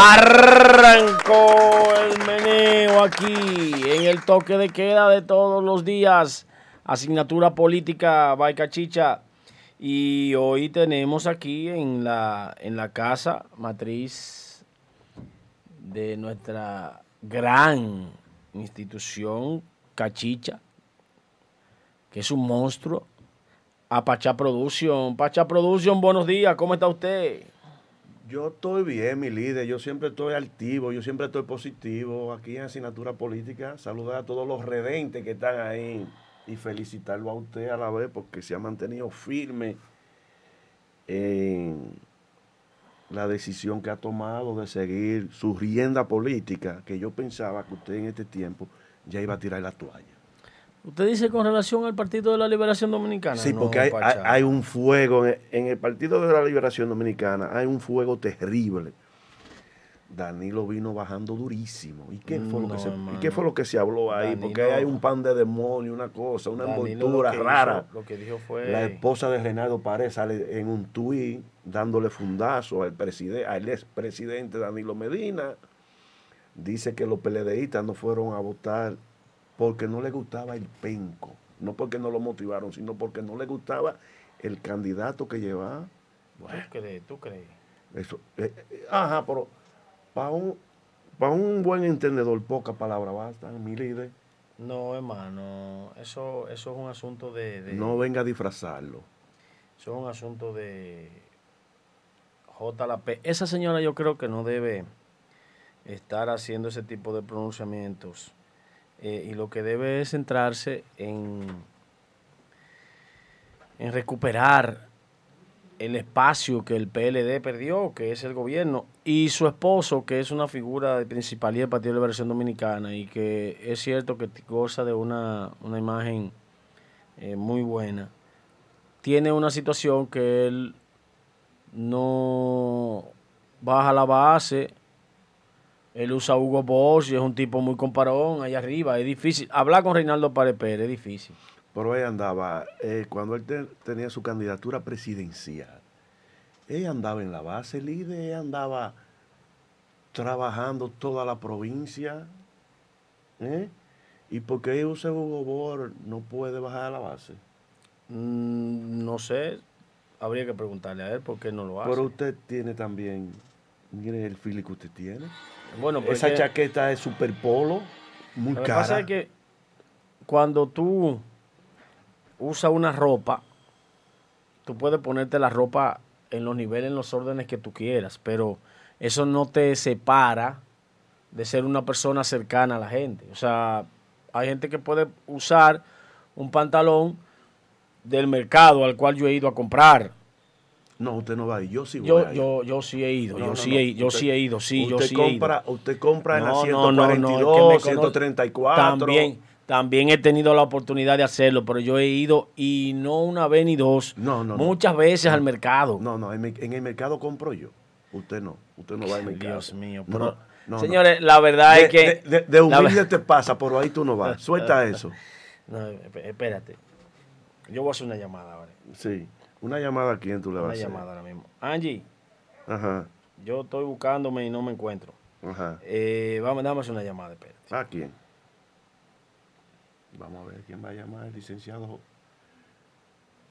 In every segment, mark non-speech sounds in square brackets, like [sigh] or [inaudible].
Arrancó el meneo aquí en el toque de queda de todos los días. Asignatura política Chicha. Y hoy tenemos aquí en la, en la casa matriz de nuestra gran institución Cachicha, que es un monstruo, a Pacha Production. Pacha Production, buenos días, ¿cómo está usted? Yo estoy bien, mi líder. Yo siempre estoy activo, yo siempre estoy positivo. Aquí en Asignatura Política, saludar a todos los redentes que están ahí y felicitarlo a usted a la vez porque se ha mantenido firme en la decisión que ha tomado de seguir su rienda política, que yo pensaba que usted en este tiempo ya iba a tirar la toalla. Usted dice con relación al Partido de la Liberación Dominicana. Sí, porque hay, un fuego en el, Partido de la Liberación Dominicana, hay un fuego terrible. Danilo vino bajando durísimo. ¿Y qué fue, lo, que se, ¿y qué fue lo que se habló ahí? porque hay un pan de demonio, una cosa, una envoltura rara. lo que dijo fue... La esposa de Renaldo Párez sale en un tuit dándole fundazo al, presidente, al expresidente Danilo Medina. Dice que los PLDistas no fueron a votar porque no le gustaba el penco. No porque no lo motivaron, sino porque no le gustaba el candidato que llevaba. Bueno, ¿Tú crees? ¿Tú crees? Eso, eh, eh, ajá, pero para un, para un buen entendedor, poca palabra basta, mi líder. No, hermano, eso, eso es un asunto de, No venga a disfrazarlo. Eso es un asunto de JLP. Esa señora yo creo que no debe estar haciendo ese tipo de pronunciamientos eh, y lo que debe es centrarse en, en recuperar el espacio que el PLD perdió, que es el gobierno, y su esposo, que es una figura de principalía del Partido de Liberación Dominicana y que es cierto que goza de una, imagen eh, muy buena, tiene una situación que él no baja la base él usa Hugo Bosch y es un tipo muy comparón allá arriba. Es difícil. Hablar con Reinaldo Párez Pérez es difícil. Pero ahí andaba, eh, cuando él tenía su candidatura presidencial, él andaba en la base líder, él andaba trabajando toda la provincia. ¿eh? ¿Y por qué usa Hugo Bosch no puede bajar a la base? Mm, no sé, habría que preguntarle a él por qué no lo hace. Pero usted tiene también, mire el feeling que usted tiene. Bueno, Esa chaqueta es super polo, muy cara. Lo que pasa es que cuando tú usas una ropa, tú puedes ponerte la ropa en los niveles, en los órdenes que tú quieras, pero eso no te separa de ser una persona cercana a la gente. O sea, hay gente que puede usar un pantalón del mercado al cual yo he ido a comprar no, usted no va a ir. Yo sí voy yo, a ir. Yo, yo sí he ido. yo, sí, he, yo sí he ido. Sí, yo sí compra, he ido. Usted compra en la 142, 134. También, también he tenido la oportunidad de hacerlo, pero yo he ido y no una vez ni dos. No, no. Muchas veces al mercado. No, no. En, el mercado compro yo. Usted no. Usted no va al mercado. Dios mío. Pero, señores, la verdad es que. De, de, humilde te pasa, por ahí tú no vas. Suelta eso. [laughs] No, espérate. Yo voy a hacer una llamada ahora. Sí. ¿Una llamada a quién tú le vas a hacer? Una llamada ahora mismo. Angie. Ajá. Yo estoy buscándome y no me encuentro. Ajá. Eh, vamos, dame una llamada, espérate. ¿A quién? Vamos a ver quién va a llamar, el licenciado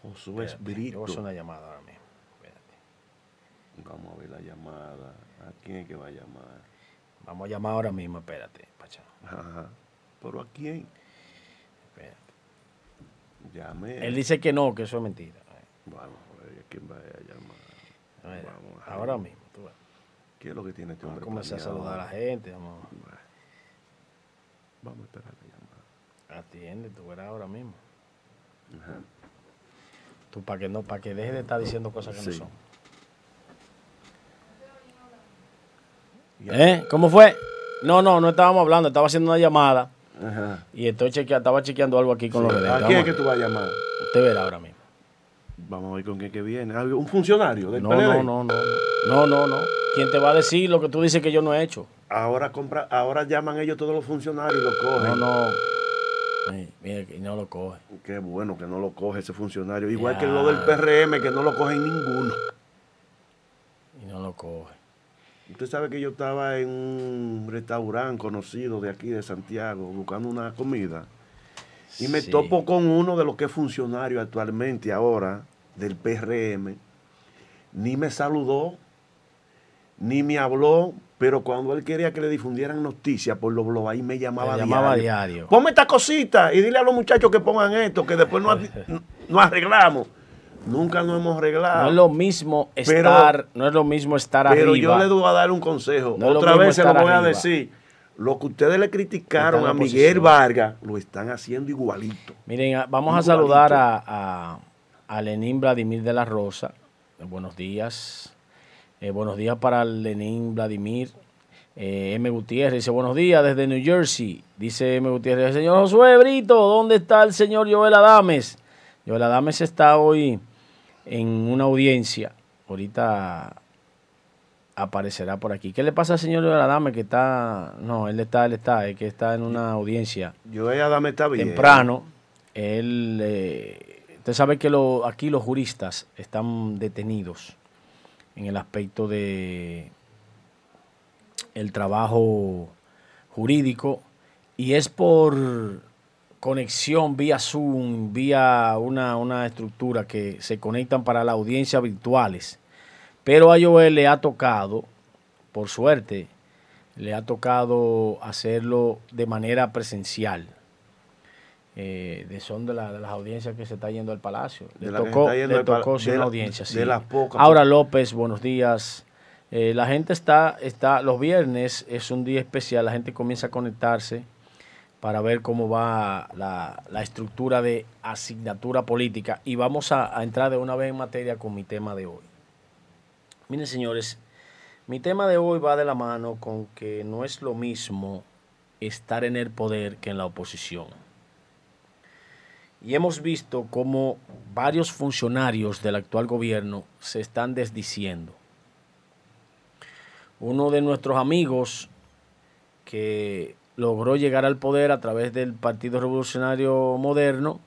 Josué Espíritu. Yo voy a hacer una llamada ahora mismo. Espérate. Vamos a ver la llamada. ¿A quién es que va a llamar? Vamos a llamar ahora mismo, espérate, Pacha. Ajá. ¿Pero a quién? Espérate. Llame. Él dice que no, que eso es mentira. Vamos a ver quién va a llamar. vamos a ahora mismo, tú ¿Qué es lo que tiene este hombre? Vamos a comenzar a saludar a la gente. Vamos, vamos a esperar la llamada. Atiende, tú verás ahora mismo. Ajá. Tú para que no, para que deje de estar diciendo cosas que no son. ¿Eh? ¿Cómo fue? No, no, no estábamos hablando, estaba haciendo una llamada. Ajá. Y estoy chequeando, estaba chequeando algo aquí con los redentes. ¿A quién es que tú vas a llamar? Usted verá ahora mismo. Vamos a ver con qué que viene. ¿Un funcionario del no, No, no, no. No, no, no. ¿Quién te va a decir lo que tú dices que yo no he hecho? Ahora compra, ahora llaman ellos todos los funcionarios y lo cogen. No, no. mira, que no lo coge. Qué bueno que no lo coge ese funcionario. Igual que lo del PRM, que no lo cogen ninguno. Y no lo coge. Usted sabe que yo estaba en un restaurante conocido de aquí de Santiago buscando una comida y me Sí. topo con uno de los que es funcionario actualmente ahora del PRM. Ni me saludó, ni me habló, pero cuando él quería que le difundieran noticias por los blogs, ahí me llamaba, Me llamaba diario. diario. Ponme esta cosita y dile a los muchachos que pongan esto, que después [laughs] no, no arreglamos. Nunca nos hemos arreglado. No es lo mismo Pero- estar, no es lo mismo estar Pero arriba. yo le voy a dar un consejo. No Otra vez se lo voy a decir. Lo que ustedes le criticaron a Miguel. Vargas, lo están haciendo igualito. Miren, a- vamos a saludar a, a, a Lenín Vladimir de la Rosa. Eh, Buenos días. Eh, buenos días para Lenín Vladimir. Eh, M. Gutiérrez dice, buenos días desde New Jersey. Dice M. Gutiérrez, señor Josué Brito, ¿dónde está el señor Joel Adames? Joel Adames está hoy en una audiencia. Ahorita aparecerá por aquí. ¿Qué le pasa al señor Joel Adames que está... No, él está, él está, es que está en una audiencia Yo ella dame está bien. temprano, él, eh, usted sabe que lo, aquí los juristas están detenidos en el aspecto de el trabajo jurídico y es por conexión vía Zoom, vía una, una estructura que se conectan para la audiencia virtuales. Pero a Joel le ha tocado, por suerte, le ha tocado hacerlo de manera presencial. Eh, de son de, la- de las audiencias que se está yendo al palacio. Le De tocó, le tocó de la- audiencia. de sí. las pocas- Ahora López, buenos días. Eh, la gente está, está, los viernes es un día especial, la gente comienza a conectarse para ver cómo va la, la estructura de asignatura política y vamos a, a entrar de una vez en materia con mi tema de hoy. Miren señores, mi tema de hoy va de la mano con que no es lo mismo estar en el poder que en la oposición. Y hemos visto cómo varios funcionarios del actual gobierno se están desdiciendo. Uno de nuestros amigos que logró llegar al poder a través del Partido Revolucionario Moderno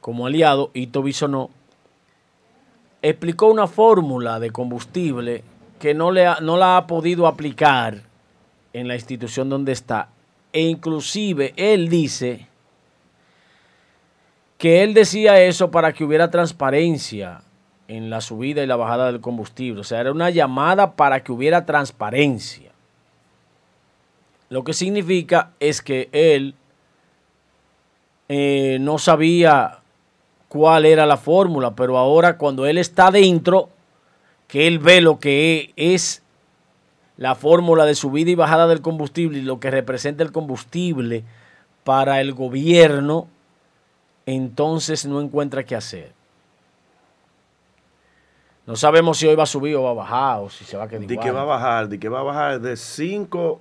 como aliado, Ito Bisonó, explicó una fórmula de combustible que no, le no la ha podido aplicar en la institución donde está. E inclusive él dice que él decía eso para que hubiera transparencia en la subida y la bajada del combustible. O sea, era una llamada para que hubiera transparencia. Lo que significa es que él eh, no sabía cuál era la fórmula, pero ahora cuando él está dentro, que él ve lo que es la fórmula de subida y bajada del combustible y lo que representa el combustible para el gobierno, entonces no encuentra qué hacer. No sabemos si hoy va a subir o va a bajar o si se va a quedar De igual. que va a bajar, de que va a bajar de 5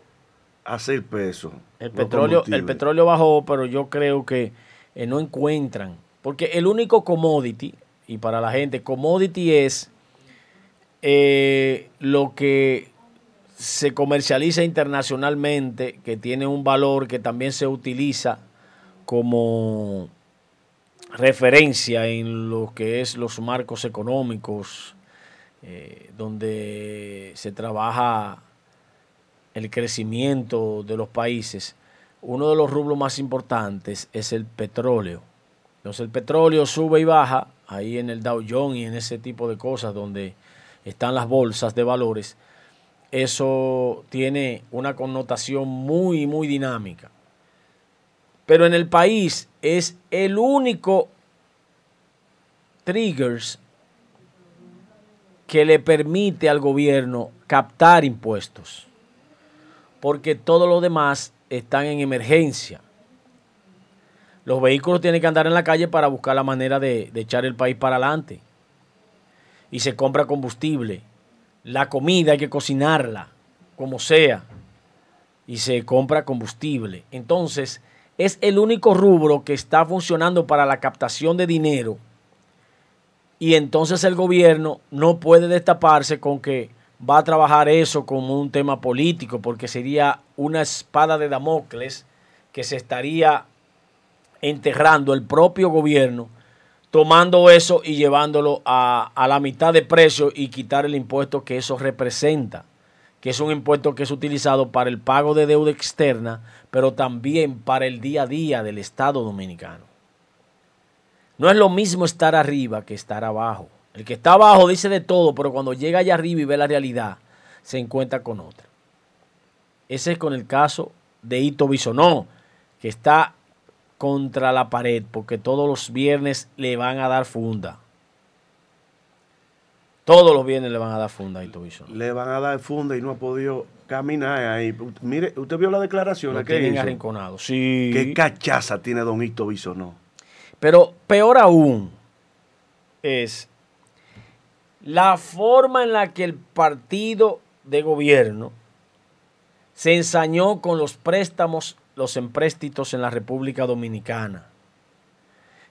a 6 pesos. El petróleo, el petróleo bajó, pero yo creo que eh, no encuentran. Porque el único commodity, y para la gente, commodity es eh, lo que se comercializa internacionalmente, que tiene un valor que también se utiliza como referencia en lo que es los marcos económicos, eh, donde se trabaja el crecimiento de los países, uno de los rubros más importantes es el petróleo. Entonces el petróleo sube y baja ahí en el Dow Jones y en ese tipo de cosas donde están las bolsas de valores. Eso tiene una connotación muy, muy dinámica. Pero en el país es el único triggers que le permite al gobierno captar impuestos porque todos los demás están en emergencia. Los vehículos tienen que andar en la calle para buscar la manera de, de echar el país para adelante. Y se compra combustible. La comida hay que cocinarla, como sea. Y se compra combustible. Entonces, es el único rubro que está funcionando para la captación de dinero. Y entonces el gobierno no puede destaparse con que va a trabajar eso como un tema político, porque sería una espada de Damocles que se estaría enterrando el propio gobierno, tomando eso y llevándolo a, a la mitad de precio y quitar el impuesto que eso representa, que es un impuesto que es utilizado para el pago de deuda externa, pero también para el día a día del Estado dominicano. No es lo mismo estar arriba que estar abajo. El que está abajo dice de todo, pero cuando llega allá arriba y ve la realidad, se encuentra con otra. Ese es con el caso de Ito Bisonó, que está contra la pared, porque todos los viernes le van a dar funda. Todos los viernes le van a dar funda a Ito Bisonó. Le van a dar funda y no ha podido caminar ahí. Mire, usted vio la declaración Lo que tienen arrinconado. Sí. ¿Qué cachaza tiene Don Ito Bisonó? Pero peor aún es la forma en la que el partido de gobierno se ensañó con los préstamos, los empréstitos en la República Dominicana,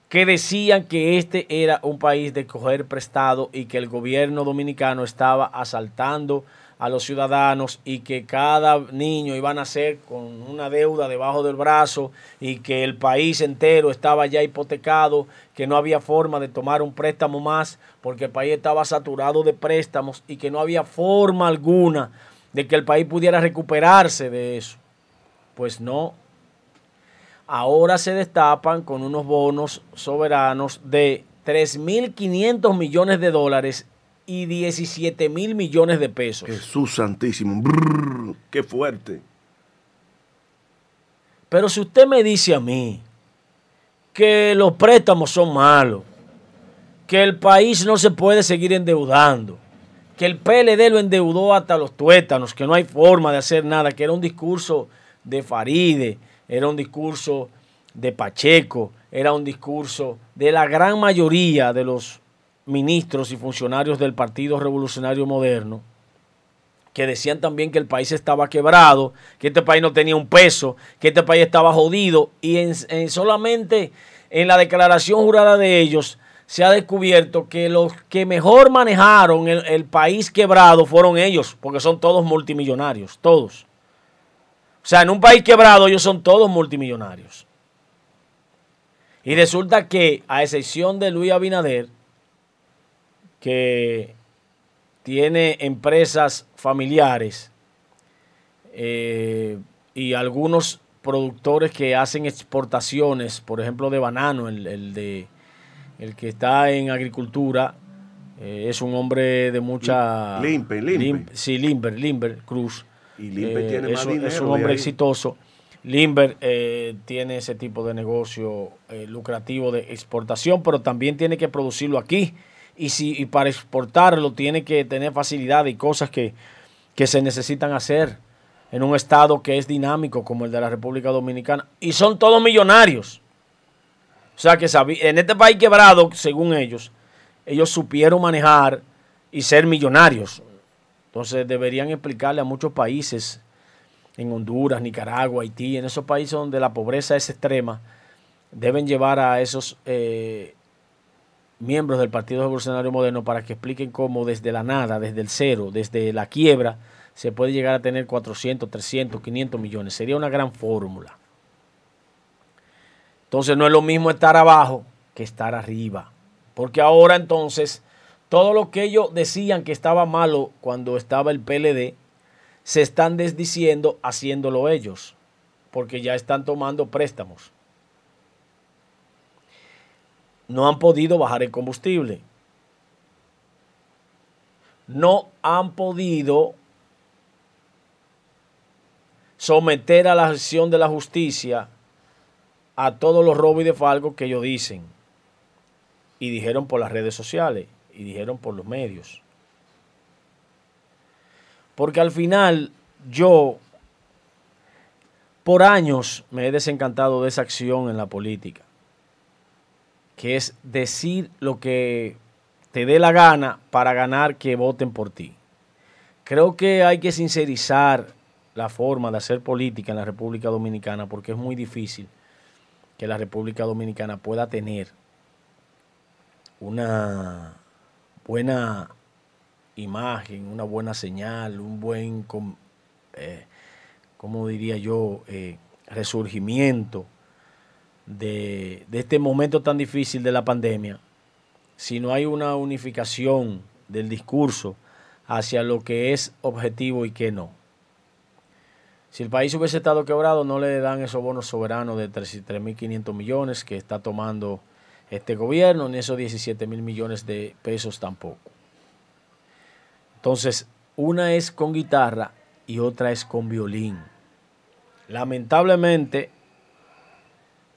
que decían que este era un país de coger prestado y que el gobierno dominicano estaba asaltando a los ciudadanos y que cada niño iba a nacer con una deuda debajo del brazo y que el país entero estaba ya hipotecado, que no había forma de tomar un préstamo más porque el país estaba saturado de préstamos y que no había forma alguna de que el país pudiera recuperarse de eso. Pues no. Ahora se destapan con unos bonos soberanos de 3.500 millones de dólares y 17 mil millones de pesos. Jesús Santísimo. Brrr, qué fuerte. Pero si usted me dice a mí que los préstamos son malos, que el país no se puede seguir endeudando, que el PLD lo endeudó hasta los tuétanos, que no hay forma de hacer nada, que era un discurso de Faride, era un discurso de Pacheco, era un discurso de la gran mayoría de los ministros y funcionarios del Partido Revolucionario Moderno, que decían también que el país estaba quebrado, que este país no tenía un peso, que este país estaba jodido, y en, en solamente en la declaración jurada de ellos se ha descubierto que los que mejor manejaron el, el, país quebrado fueron ellos, porque son todos multimillonarios, todos. O sea, en un país quebrado ellos son todos multimillonarios. Y resulta que, a excepción de Luis Abinader, que tiene empresas familiares eh, y algunos productores que hacen exportaciones, por ejemplo, de banano, el, el de el que está en agricultura, eh, es un hombre de mucha... Limper, Limper. Lim, sí, Limber, Limber Cruz. Y Limber eh, tiene es, más dinero es un hombre exitoso. Limber eh, tiene ese tipo de negocio lucrativo de exportación, pero también tiene que producirlo aquí. Y, si, y para exportarlo tiene que tener facilidad y cosas que, que se necesitan hacer en un estado que es dinámico como el de la República Dominicana. Y son todos millonarios. O sea que en este país quebrado, según ellos, ellos supieron manejar y ser millonarios. Entonces deberían explicarle a muchos países, en Honduras, Nicaragua, Haití, en esos países donde la pobreza es extrema, deben llevar a esos eh, miembros del Partido Revolucionario Moderno para que expliquen cómo desde la nada, desde el cero, desde la quiebra, se puede llegar a tener 400, 300, 500 millones. Sería una gran fórmula. Entonces no es lo mismo estar abajo que estar arriba. Porque ahora entonces todo lo que ellos decían que estaba malo cuando estaba el PLD, se están desdiciendo haciéndolo ellos. Porque ya están tomando préstamos. No han podido bajar el combustible. No han podido someter a la acción de la justicia a todos los robos y defalcos que ellos dicen. Y dijeron por las redes sociales y dijeron por los medios. Porque al final yo, por años, me he desencantado de esa acción en la política. Que es decir lo que te dé la gana para ganar que voten por ti. Creo que hay que sincerizar la forma de hacer política en la República Dominicana porque es muy difícil que la República Dominicana pueda tener una buena imagen, una buena señal, un buen, eh, ¿cómo diría yo?, eh, resurgimiento de, de este momento tan difícil de la pandemia, si no hay una unificación del discurso hacia lo que es objetivo y que no. Si el país hubiese estado quebrado, no le dan esos bonos soberanos de 3.500 millones que está tomando este gobierno, ni esos 17 mil millones de pesos tampoco. Entonces, una es con guitarra y otra es con violín. Lamentablemente,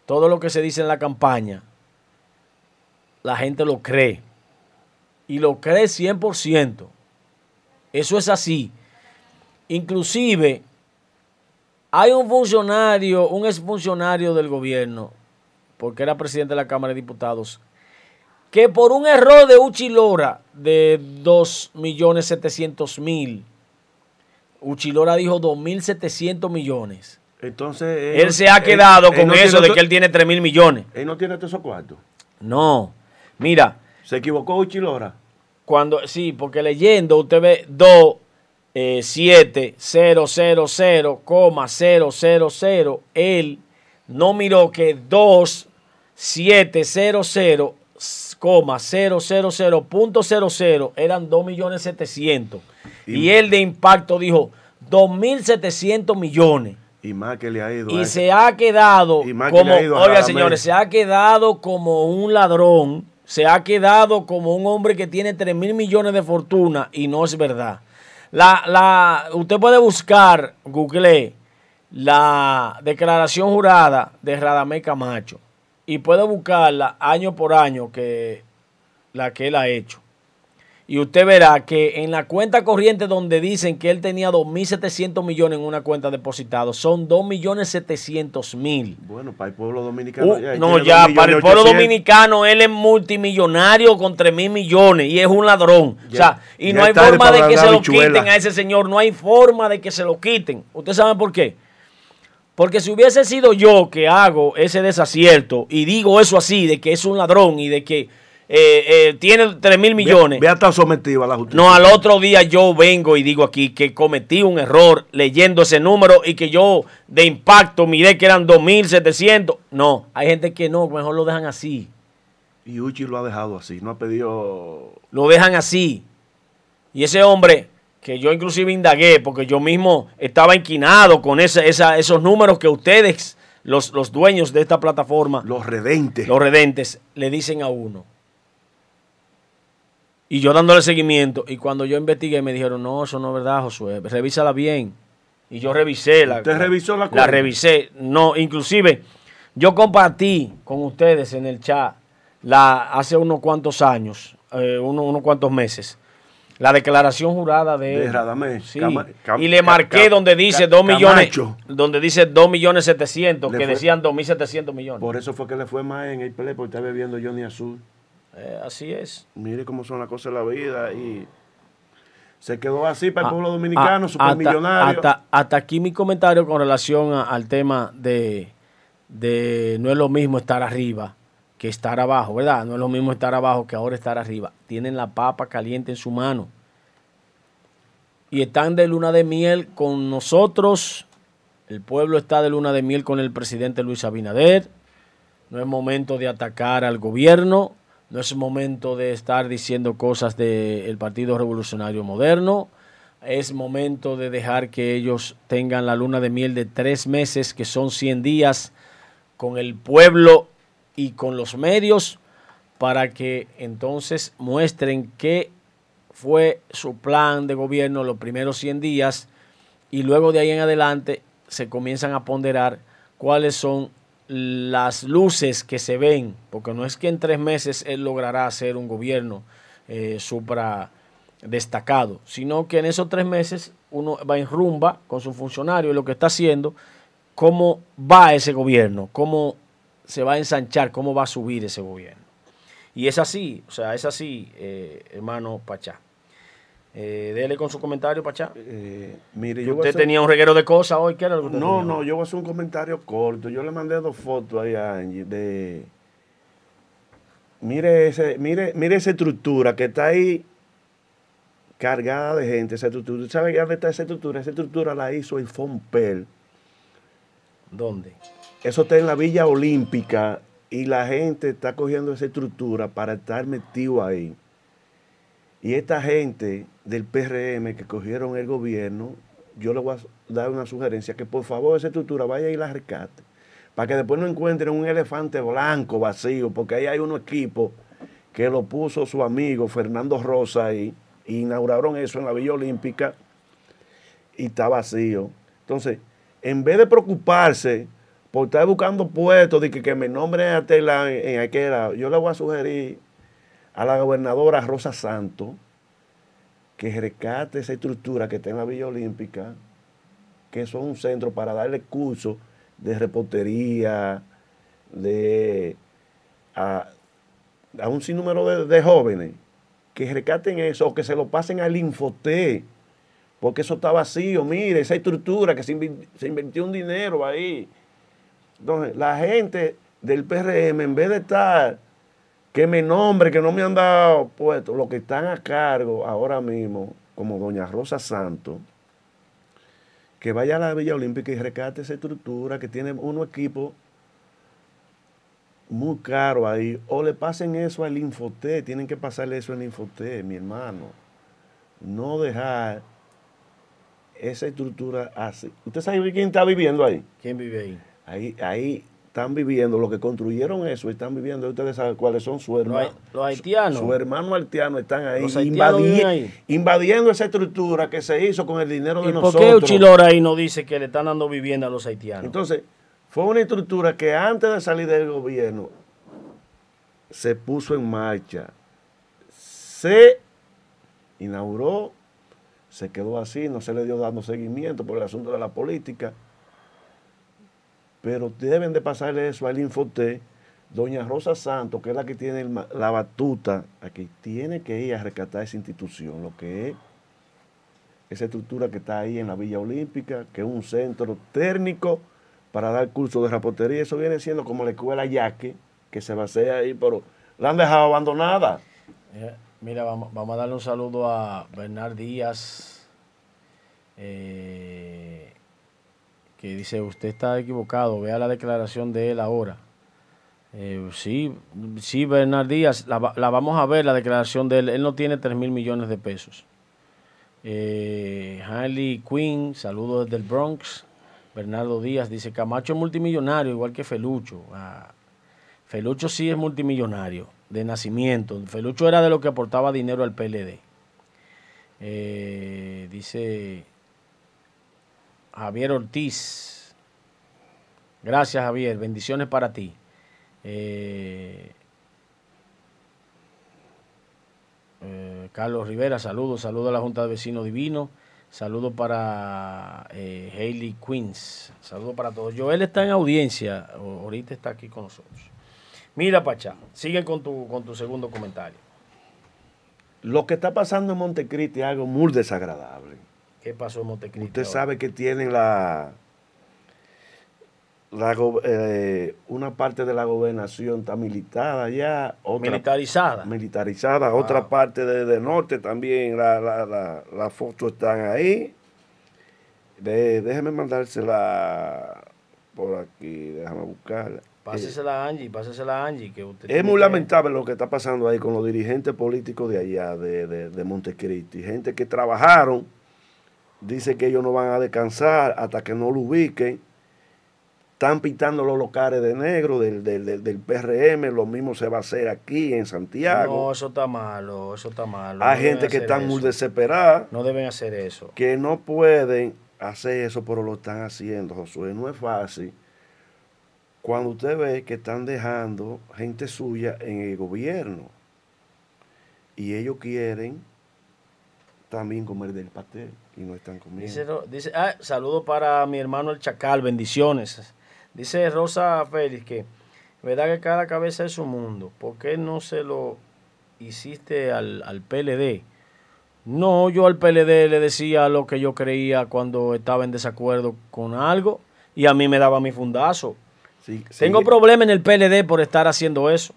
todo lo que se dice en la campaña, la gente lo cree. Y lo cree 100%. Eso es así. Inclusive, hay un funcionario, un exfuncionario del gobierno, porque era presidente de la Cámara de Diputados, que por un error de Uchilora de 2.700.000, Uchilora dijo 2.700 millones. Entonces. Él, se ha quedado con eso de que él tiene 3.000 millones. Él no tiene todos esos cuartos. No. Mira. ¿Se equivocó Uchilora? Cuando, sí, porque leyendo usted ve 2, eh, 7, 0, 0, 0, 0, 0, 0. Él no miró que 2, 7, 0, 0, 000.00 eran 2.700.000. Y, y él de impacto dijo 2.700 millones. Y más que le ha ido. Y se ha quedado como, oiga señores, se ha quedado como un ladrón, se ha quedado como un hombre que tiene 3 mil millones de fortuna y no es verdad. La, la, usted puede buscar, google, la declaración jurada de Radamé Camacho y puede buscarla año por año que la que él ha hecho. Y usted verá que en la cuenta corriente donde dicen que él tenía 2.700 millones en una cuenta depositada, son 2.700.000. Bueno, para el pueblo dominicano. Uh, no, ya, para el pueblo dominicano él es multimillonario con 3.000 millones y es un ladrón. o sea, y no hay forma de que se lo quiten a ese señor, no hay forma de que se lo quiten. ¿Usted sabe por qué? Porque si hubiese sido yo que hago ese desacierto y digo eso así, de que es un ladrón y de que eh, eh, tiene 3 mil millones. Vea, estar sometido a la justicia. No, al otro día yo vengo y digo aquí que cometí un error leyendo ese número y que yo de impacto miré que eran 2.700. No, hay gente que no, mejor lo dejan así. Y Uchi lo ha dejado así, no ha pedido... Lo dejan así. Y ese hombre, que yo inclusive indagué, porque yo mismo estaba inquinado con esa, esos números que ustedes, los, los dueños de esta plataforma... Los redentes. Los redentes, le dicen a uno. Y yo dándole seguimiento. Y cuando yo investigué, me dijeron, no, eso no es verdad, Josué. Revísala bien. Y yo revisé la. ¿Usted revisó la La revisé. No, inclusive, yo compartí con ustedes en el chat la, hace unos cuantos años, eh, unos, cuantos meses, la declaración jurada de. De Radamés. Sí. y le marqué donde dice 2 millones. Donde dice 2 millones 700, que decían 2 mil 700 millones. Por eso fue que le fue más en el play, porque está bebiendo Johnny Azul. Eh, así es. Mire cómo son las cosas de la vida y se quedó así para el pueblo dominicano, supermillonario. Hasta, hasta, aquí mi comentario con relación al tema de, de no es lo mismo estar arriba que estar abajo, ¿verdad? No es lo mismo estar abajo que ahora estar arriba. Tienen la papa caliente en su mano. Y están de luna de miel con nosotros. El pueblo está de luna de miel con el presidente Luis Abinader. No es momento de atacar al gobierno. No es momento de estar diciendo cosas del Partido Revolucionario Moderno. Es momento de dejar que ellos tengan la luna de miel de tres meses, que son 100 días, con el pueblo y con los medios, para que entonces muestren qué fue su plan de gobierno los primeros 100 días y luego de ahí en adelante se comienzan a ponderar cuáles son las luces que se ven, porque no es que en tres meses él logrará hacer un gobierno eh, supra destacado, sino que en esos tres meses uno va en rumba con su funcionario y lo que está haciendo, cómo va ese gobierno, cómo se va a ensanchar, cómo va a subir ese gobierno. Y es así, o sea, es así, eh, hermano Pachá. Eh, dele con su comentario, Pachá. Eh, mire, yo usted tenía un reguero de cosas hoy, ¿qué era lo que No, no, yo voy a hacer un comentario corto. Yo le mandé dos fotos ahí a Angie de... Mire, ese, mire, mire esa estructura que está ahí cargada de gente, esa estructura. ¿Sabe dónde está esa estructura? Esa estructura la hizo el Fompel. ¿Dónde? Eso está en la Villa Olímpica y la gente está cogiendo esa estructura para estar metido ahí. Y esta gente del PRM que cogieron el gobierno, yo le voy a dar una sugerencia, que por favor esa estructura vaya y la rescate, para que después no encuentren un elefante blanco vacío, porque ahí hay un equipo que lo puso su amigo Fernando Rosa ahí, e inauguraron eso en la Villa Olímpica y está vacío. Entonces, en vez de preocuparse por estar buscando puestos de que, me nombren a tela en, en aquella, yo le voy a sugerir a la gobernadora Rosa Santos que rescate esa estructura que está en la Villa Olímpica, que son un centro para darle cursos de reportería, de a, a un sinnúmero de, de, jóvenes, que rescaten eso o que se lo pasen al Infoté, porque eso está vacío, mire, esa estructura que se invirtió un dinero ahí. Entonces, la gente del PRM, en vez de estar que me nombre, que no me han dado puesto, los que están a cargo ahora mismo, como doña Rosa Santos, que vaya a la Villa Olímpica y rescate esa estructura, que tiene unos equipos muy caros ahí, o le pasen eso al Infoté, tienen que pasarle eso al Infoté, mi hermano. No dejar esa estructura así. ¿Usted sabe quién está viviendo ahí? ¿Quién vive ahí? Ahí, ahí están viviendo, los que construyeron eso, están viviendo, ustedes saben cuáles son sus hermanos. Los, haitianos. Sus hermanos haitianos están ahí, invadi ahí, invadiendo esa estructura que se hizo con el dinero de ¿Y nosotros. ¿Por qué Uchilora ahí no dice que le están dando vivienda a los haitianos? Entonces, fue una estructura que antes de salir del gobierno se puso en marcha, se inauguró, se quedó así, no se le dio dando seguimiento por el asunto de la política pero deben de pasarle eso al Infoté. Doña Rosa Santos, que es la que tiene la batuta, aquí tiene que ir a rescatar esa institución, lo que es esa estructura que está ahí en la Villa Olímpica, que es un centro técnico para dar cursos de reportería. Eso viene siendo como la escuela Yaque, que se basea ahí, pero la han dejado abandonada. Eh, mira, vamos, vamos, a darle un saludo a Bernard Díaz. Eh, que dice, usted está equivocado, vea la declaración de él ahora. Eh, sí, sí, Bernard Díaz, la, la, vamos a ver, la declaración de él. Él no tiene 3 mil millones de pesos. Eh, Harley Quinn, saludos desde el Bronx. Bernardo Díaz dice, Camacho es multimillonario, igual que Felucho. Ah, Felucho sí es multimillonario, de nacimiento. Felucho era de lo que aportaba dinero al PLD. Eh, dice Javier Ortiz. Gracias, Javier. Bendiciones para ti. Eh, eh, Carlos Rivera, saludos. Saludos a la Junta de Vecinos Divino. Saludos para eh, Hailey Queens. Saludos para todos. Joel está en audiencia. Ahorita está aquí con nosotros. Mira, Pachá, sigue con tu, con tu segundo comentario. Lo que está pasando en Montecristi es algo muy desagradable. ¿Qué pasó en Montecristi? Usted sabe que tienen la, la eh, una parte de la gobernación está militada ya. Otra, militarizada. Militarizada. Wow. Otra parte de, de norte también, la, la, la, la fotos están ahí. De, déjeme mandársela por aquí, déjame buscarla. Pásesela a Angie, pásesela a Angie. Que usted es muy que... lamentable lo que está pasando ahí con los dirigentes políticos de allá, de, de, de Montecristi. Gente que trabajaron dice que ellos no van a descansar hasta que no lo ubiquen. Están pintando los locales de negro del, del, del, del, PRM, lo mismo se va a hacer aquí en Santiago. No, eso está malo, eso está malo. Hay no gente que está muy desesperada. No deben hacer eso. Que no pueden hacer eso, pero lo están haciendo, Josué. No es fácil. Cuando usted ve que están dejando gente suya en el gobierno y ellos quieren también comer del pastel y no están comiendo. Dice, dice ah, saludo para mi hermano el Chacal, bendiciones. Dice Rosa Félix que, verdad que cada cabeza es su mundo. ¿Por qué no se lo hiciste al, al PLD? No, yo al PLD le decía lo que yo creía cuando estaba en desacuerdo con algo y a mí me daba mi fundazo. Sí, Tengo problemas en el PLD por estar haciendo eso.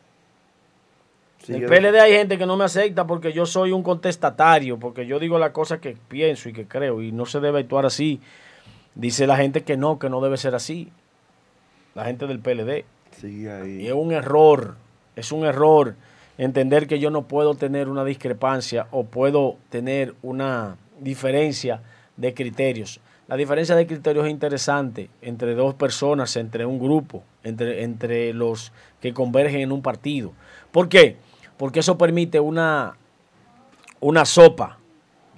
En el PLD hay gente que no me acepta porque yo soy un contestatario, porque yo digo las cosas que pienso y que creo y no se debe actuar así. Dice la gente que no, que no debe ser así. La gente del PLD. Sí, ahí. Y es un error, es un error entender que yo no puedo tener una discrepancia o puedo tener una diferencia de criterios. La diferencia de criterios es interesante entre dos personas, entre un grupo, entre, entre los que convergen en un partido. ¿Por qué? Porque eso permite una, una sopa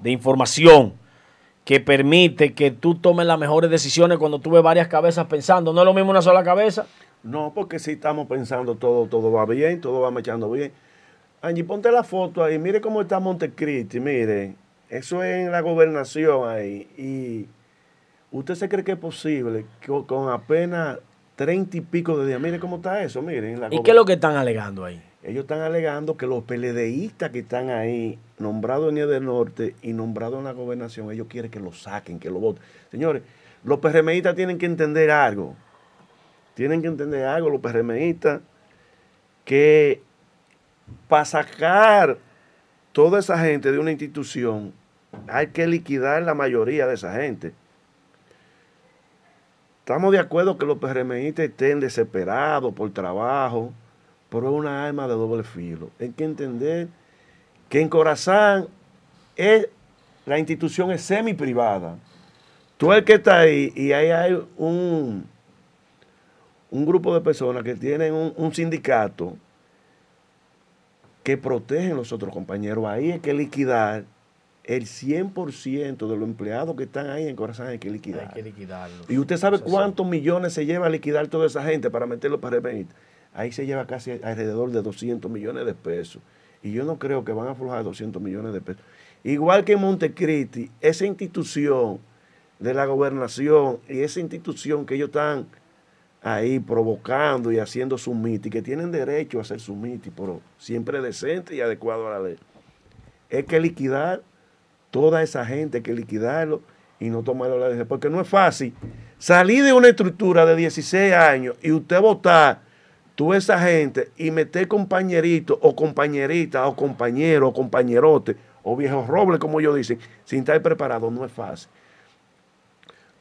de información que permite que tú tomes las mejores decisiones cuando tú ves varias cabezas pensando. ¿No es lo mismo una sola cabeza? No, porque si estamos pensando todo, todo va bien, todo va echando bien. Angie, ponte la foto ahí, mire cómo está Montecristi, mire, eso es en la gobernación ahí. Y usted se cree que es posible que con apenas treinta y pico de días, mire cómo está eso, mire. ¿Y qué es lo que están alegando ahí? Ellos están alegando que los PLDistas que están ahí, nombrados en el del Norte y nombrados en la gobernación, ellos quieren que lo saquen, que lo voten. Señores, los PRMistas tienen que entender algo. Tienen que entender algo los PRMistas que para sacar toda esa gente de una institución, hay que liquidar la mayoría de esa gente. Estamos de acuerdo que los PRMistas estén desesperados por trabajo, pero es una arma de doble filo. Hay que entender que en Corazán es, la institución es semi privada. Tú el que está ahí y ahí hay un, un grupo de personas que tienen un, un sindicato que protegen los otros compañeros. Ahí hay que liquidar el 100% de los empleados que están ahí en Corazón hay que liquidar. Hay que liquidarlos. Y usted sabe cuántos millones se lleva a liquidar toda esa gente para meterlo para el Ahí se lleva casi alrededor de 200 millones de pesos. Y yo no creo que van a aflojar 200 millones de pesos. Igual que en Montecristi, esa institución de la gobernación y esa institución que ellos están ahí provocando y haciendo su miti, que tienen derecho a hacer su miti, pero siempre decente y adecuado a la ley. Es que liquidar toda esa gente, hay que liquidarlo y no tomarlo la ley. Porque no es fácil salir de una estructura de 16 años y usted votar toda esa gente y meter compañerito o compañerita o compañero o compañerote o viejos robles, como ellos dicen, sin estar preparado, no es fácil.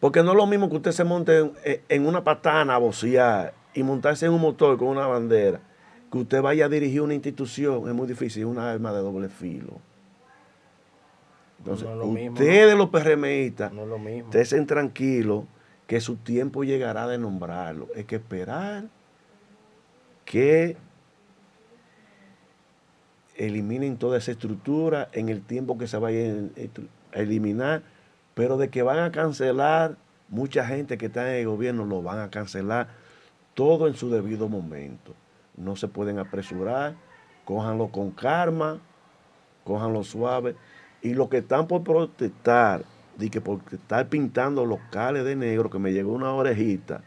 Porque no es lo mismo que usted se monte en, una patana a bocear y montarse en un motor con una bandera, que usted vaya a dirigir una institución, es muy difícil, es una arma de doble filo. Entonces, ustedes los PRMistas, no estén tranquilos que su tiempo llegará de nombrarlo. Hay que esperar que eliminen toda esa estructura en el tiempo que se vaya a eliminar pero de que van a cancelar, mucha gente que está en el gobierno lo van a cancelar todo en su debido momento. No se pueden apresurar, cójanlo con calma, cójanlo suave. Y los que están por protestar, de que por estar pintando locales de negro, que me llegó una orejita,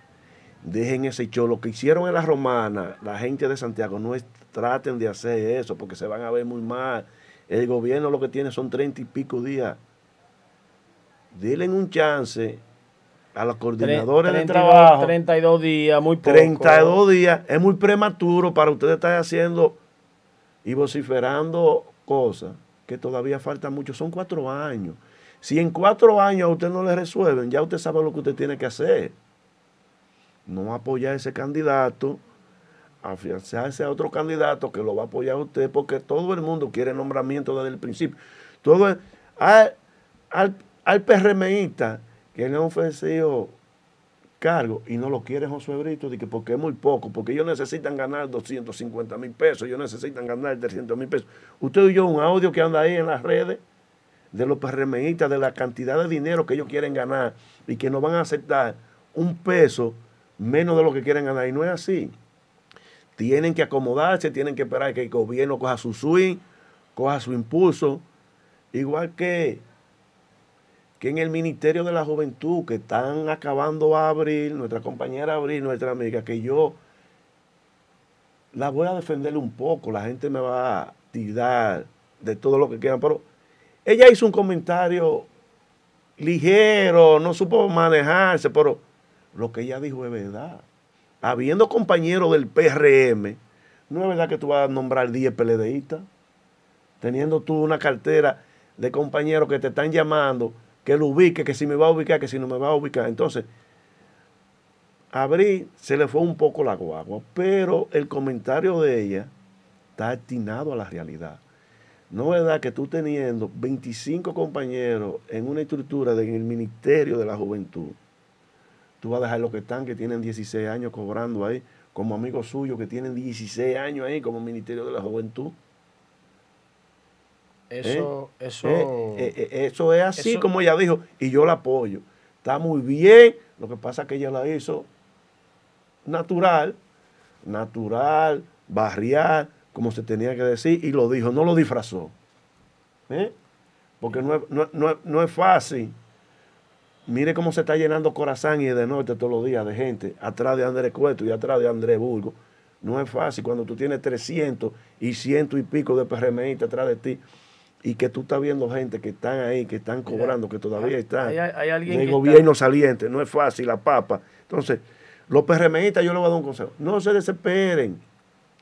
dejen ese show. Lo que hicieron en la romana, la gente de Santiago, no traten de hacer eso porque se van a ver muy mal. El gobierno lo que tiene son treinta y pico días denle un chance a los coordinadores de trabajo. 32 días, muy poco. 32 días, es muy prematuro para ustedes estar haciendo y vociferando cosas que todavía faltan mucho. Son cuatro años. Si en cuatro años a usted no le resuelven, ya usted sabe lo que usted tiene que hacer. No apoyar a ese candidato, afianzarse a otro candidato que lo va a apoyar a usted, porque todo el mundo quiere nombramiento desde el principio. Todo es, al, al PRMista que le han ofrecido cargo y no lo quiere José Brito porque es muy poco, porque ellos necesitan ganar 250 mil pesos, ellos necesitan ganar 300 mil pesos. Usted oyó un audio que anda ahí en las redes de los PRMistas, de la cantidad de dinero que ellos quieren ganar y que no van a aceptar un peso menos de lo que quieren ganar. Y no es así. Tienen que acomodarse, tienen que esperar que el gobierno coja su swing, coja su impulso. Igual que que en el Ministerio de la Juventud, que están acabando a abrir, nuestra compañera Abril, nuestra amiga, que yo la voy a defender un poco, la gente me va a tirar de todo lo que quieran, pero ella hizo un comentario ligero, no supo manejarse, pero lo que ella dijo es verdad. Habiendo compañeros del PRM, no es verdad que tú vas a nombrar 10 PLDistas, teniendo tú una cartera de compañeros que te están llamando que lo ubique, que si me va a ubicar, que si no me va a ubicar. Entonces, Abril se le fue un poco la guagua, pero el comentario de ella está destinado a la realidad. No es verdad que tú teniendo 25 compañeros en una estructura del Ministerio de la Juventud, tú vas a dejar los que están, que tienen 16 años cobrando ahí, como amigos suyos que tienen 16 años ahí como Ministerio de la Juventud. Eso, ¿Eh? eso, Eh, eh, eso es así eso- como ella dijo, y yo la apoyo. Está muy bien, lo que pasa es que ella la hizo natural, natural, barrial, como se tenía que decir, y lo dijo, no lo disfrazó. Porque no es, no, no no es fácil. Mire cómo se está llenando Corazán y de norte todos los días de gente, atrás de Andrés Cueto y atrás de Andrés Burgo. No es fácil cuando tú tienes 300 y ciento y pico de PRMistas atrás de ti y que tú estás viendo gente que están ahí, que están cobrando, que todavía están hay- hay alguien de gobierno saliente. No es fácil la papa. Entonces, los PRMistas, yo les voy a dar un consejo. No se desesperen.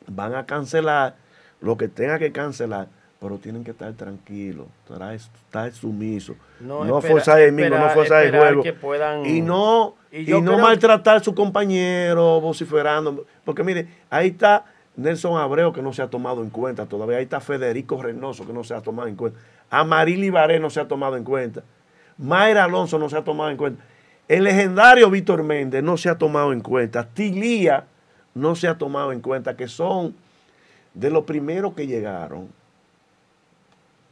Van a cancelar lo que tenga que cancelar, pero tienen que estar tranquilos, estar, sumisos. No No, forzar el mismo, no forzar el juego. que puedan- Y no, Y y yo no creo- maltratar a su compañero vociferando. Porque mire, ahí está Nelson Abreu que no se ha tomado en cuenta todavía. Ahí está Federico Reynoso que no se ha tomado en cuenta. Amarili Baré no se ha tomado en cuenta. Mayra Alonso no se ha tomado en cuenta. El legendario Víctor Méndez no se ha tomado en cuenta. Tilía no se ha tomado en cuenta, que son de los primeros que llegaron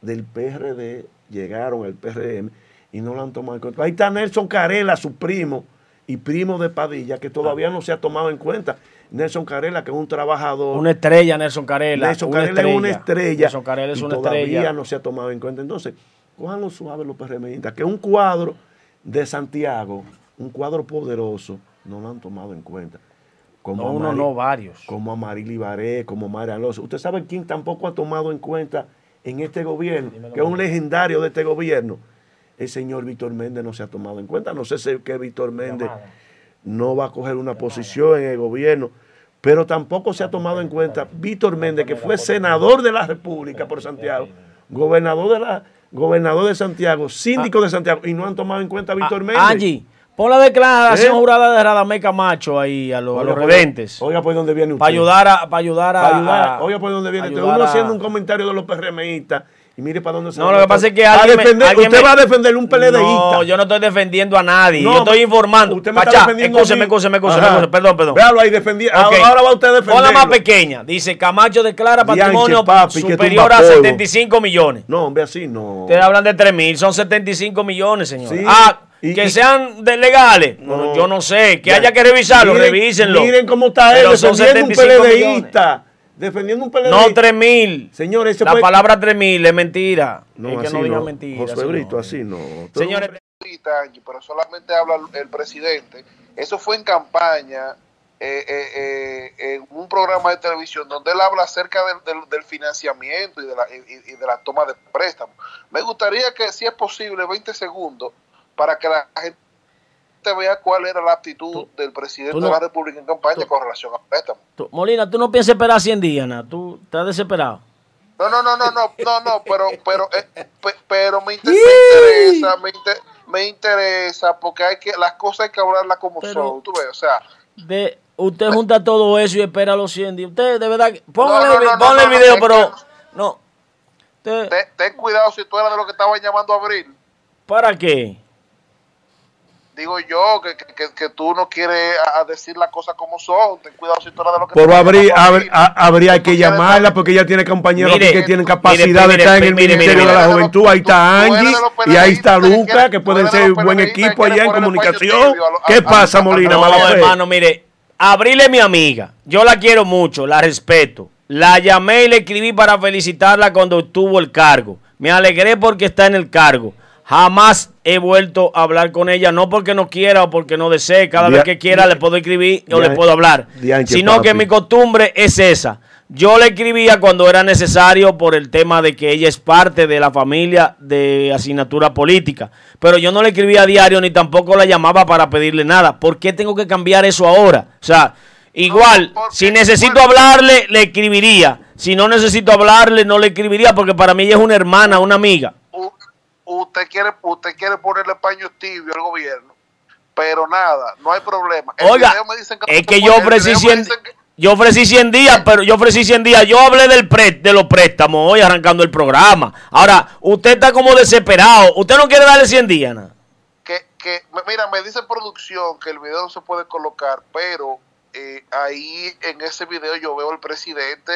del PRD, llegaron al PRM y no lo han tomado en cuenta. Ahí está Nelson Carela, su primo y primo de Padilla, que todavía no se ha tomado en cuenta. Nelson Carela, que es un trabajador. Una estrella, Nelson Carela. Nelson una Carela es una estrella. Nelson Carela es y una todavía estrella. no se ha tomado en cuenta. Entonces, lo suave los PRMistas, que un cuadro de Santiago, un cuadro poderoso, no lo han tomado en cuenta. Como No, uno no, varios. Como Amarili Baré, como María Alonso. ¿Usted sabe quién tampoco ha tomado en cuenta en este gobierno? Que es un legendario de este gobierno. El señor Víctor Méndez no se ha tomado en cuenta. No sé si que Víctor Méndez no va a coger una posición en el gobierno, pero tampoco se ha tomado en cuenta Víctor Méndez, que fue senador de la República por Santiago, gobernador de la gobernador de Santiago, síndico de Santiago, y no han tomado en cuenta a Víctor Ah, Méndez. Angie, pon la declaración ¿Eh? jurada de Radamé Camacho ahí a, los- los redentes. Oiga, pues dónde viene usted. Para ayudar a. Para ayudar a. Ayudar. a- Oiga, pues dónde viene usted. Uno haciendo un comentario de los PRMistas y mire para dónde se No, va lo a que pasa es que alguien me- defender- alguien Usted me- va a defender un PLDista. No, yo no estoy defendiendo a nadie. No, yo estoy informando. usted me está Pachá, defendiendo a escúcheme, escúcheme, escúcheme, Perdón, perdón. Véalo ahí defendiendo. Ahora va usted a defender. Pon la más pequeña. Dice Camacho declara Dianche, patrimonio papi, que superior a polvo. 75 millones. No, hombre, así no. Ustedes hablan de 3 mil, son 75 millones, señor. Sí. Ah, Y- que y- sean de legales. No. yo no sé. Que Ya. haya que revisarlo, Miren- revísenlo. Miren cómo está él defendiendo un 75 PLDista. Defendiendo un PLDista. No 3 mil. Señor, ese La palabra 3 mil es mentira. No, es que así no digan no. mentiras. José Brito, señores. así no. Señores, pero solamente habla el presidente. Eso fue en campaña, eh, eh, eh, en un programa de televisión donde él habla acerca del, del- del financiamiento y de, la, y- y de la toma de préstamos. Me gustaría que, si es posible, 20 segundos para que la gente vea cuál era la actitud Tú- del presidente no- de la República en campaña tú- con relación a préstamos. tú- Molina, tú no piensas esperar 100 días, ¿no? Tú estás desesperado. No, no, no, no, no, no, no, pero, pero, eh, pe- pero me, inter- me interesa, me, inter- me interesa, porque hay que, las cosas hay que hablarlas como Pero- son, tú ves, o sea, De, usted junta todo eso y espera los 100 días. Usted, de verdad, póngale, no, ponle el video, pero no. Usted- ten, ten cuidado si tú eras de lo que estaban llamando a abril. ¿Para qué? Digo yo que, que, que- que tú no quieres a, a decir las cosas como son. Ten cuidado si tú eras de lo que Pero estaban habría, habría, que llamarla porque ella tiene compañeros Mire, que tienen capacidad mire, de estar en el mire, mire, Ministerio de la. Juventud. Ahí está eres Angie y ahí está Luca, que pueden eres de ser los buen equipo allá en comunicación. ¿Qué pasa, Molina? No, hermano, mire, Abril es mi amiga. Yo la quiero mucho, la respeto. La llamé y le escribí para felicitarla cuando obtuvo el cargo. Me alegré porque está en el cargo. Jamás he vuelto a hablar con ella, no porque no quiera o porque no desee. Cada vez que quiera le puedo escribir o le puedo hablar. Dianche, Sino que mi costumbre es esa. Yo le escribía cuando era necesario por el tema de que ella es parte de la familia de asignatura política. Pero yo no le escribía a diario ni tampoco la llamaba para pedirle nada. ¿Por qué tengo que cambiar eso ahora? O sea, igual, No, porque- si necesito bueno. hablarle, le escribiría. Si no necesito hablarle, no le escribiría porque para mí ella es una hermana, una amiga. Usted quiere usted quiere ponerle paño tibio al gobierno pero nada no hay problema El Oiga, video me dicen es que yo ofrecí video me 100 dicen que- Yo ofrecí 100 días, pero yo ofrecí 100 días. Yo hablé del pre, de los préstamos hoy arrancando el programa. Ahora, usted está como desesperado. ¿Usted no quiere darle 100 días? ¿no? Que, que, mira, me dice producción que el video no se puede colocar, pero eh, ahí en ese video yo veo al presidente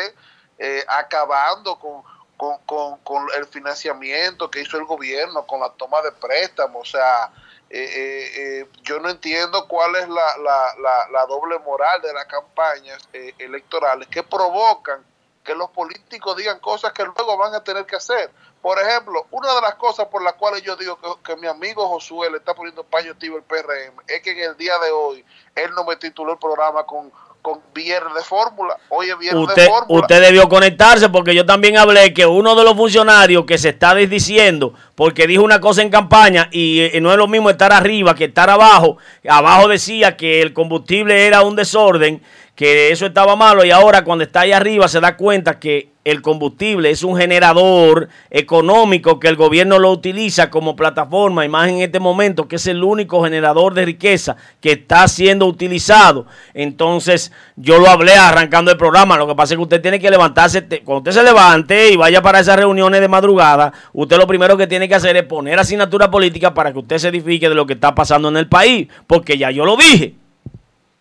eh, acabando con, con, con, con, el financiamiento que hizo el gobierno, con la toma de préstamos. O sea, eh, eh, eh, yo no entiendo cuál es la, la, la, la doble moral de las campañas eh, electorales que provocan que los políticos digan cosas que luego van a tener que hacer. Por ejemplo, una de las cosas por las cuales yo digo que, mi amigo Josué le está poniendo paño tío el PRM es que en el día de hoy él no me tituló el programa con con viernes de fórmula. Hoy es viernes usted, de fórmula. Usted debió conectarse porque yo también hablé que uno de los funcionarios que se está desdiciendo porque dijo una cosa en campaña y, y, no es lo mismo estar arriba que estar abajo. Abajo decía que el combustible era un desorden, que eso estaba malo y ahora cuando está ahí arriba se da cuenta que el combustible es un generador económico que el gobierno lo utiliza como plataforma, y más en este momento, que es el único generador de riqueza que está siendo utilizado. Entonces, yo lo hablé arrancando el programa. Lo que pasa es que usted tiene que levantarse, cuando usted se levante y vaya para esas reuniones de madrugada, usted lo primero que tiene que hacer es poner asignatura política para que usted se edifique de lo que está pasando en el país, porque ya yo lo dije.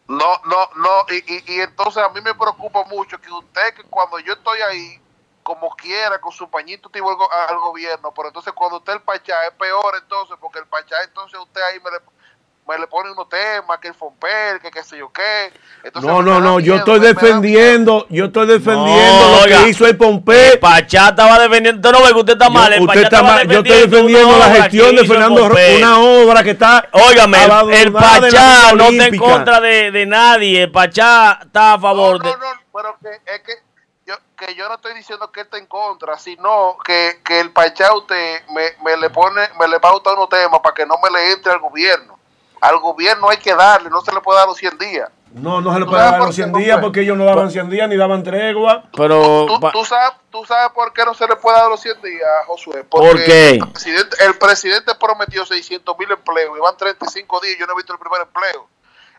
No, no, no, y, y, y, entonces a mí me preocupa mucho que usted, que cuando yo estoy ahí, como quiera, con su pañito tipo al, gobierno, pero entonces cuando usted el pachá es peor entonces, porque el pachá entonces usted ahí me le, me le pone unos temas, que el Fomper, que qué sé yo qué. Entonces, no, no, no, miedo, yo estoy defendiendo, yo estoy defendiendo no, lo oiga, que hizo el Pompe. El Pachá estaba defendiendo, usted no ve que usted está mal, yo, usted está mal, yo estoy defendiendo la gestión de Fernando una obra que está Óigame, el, el Pachá no está en contra de, de, nadie, el Pachá está a favor no, de... No, no, pero que es que yo, que yo no estoy diciendo que él está en contra, sino que, que el Pachá usted me, me le pone, me le pauta unos temas para que no me le entre al gobierno al gobierno hay que darle, no se le puede dar los 100 días. No, no se le puede dar los 100 días porque ellos no daban 100 días ni daban tregua. Pero ¿Tú, tú, tú, sabes, tú sabes por qué no se le puede dar los 100 días, Josué. Porque ¿Por qué? El presidente, el presidente prometió 600 mil empleos y van 35 días y yo no he visto el primer empleo.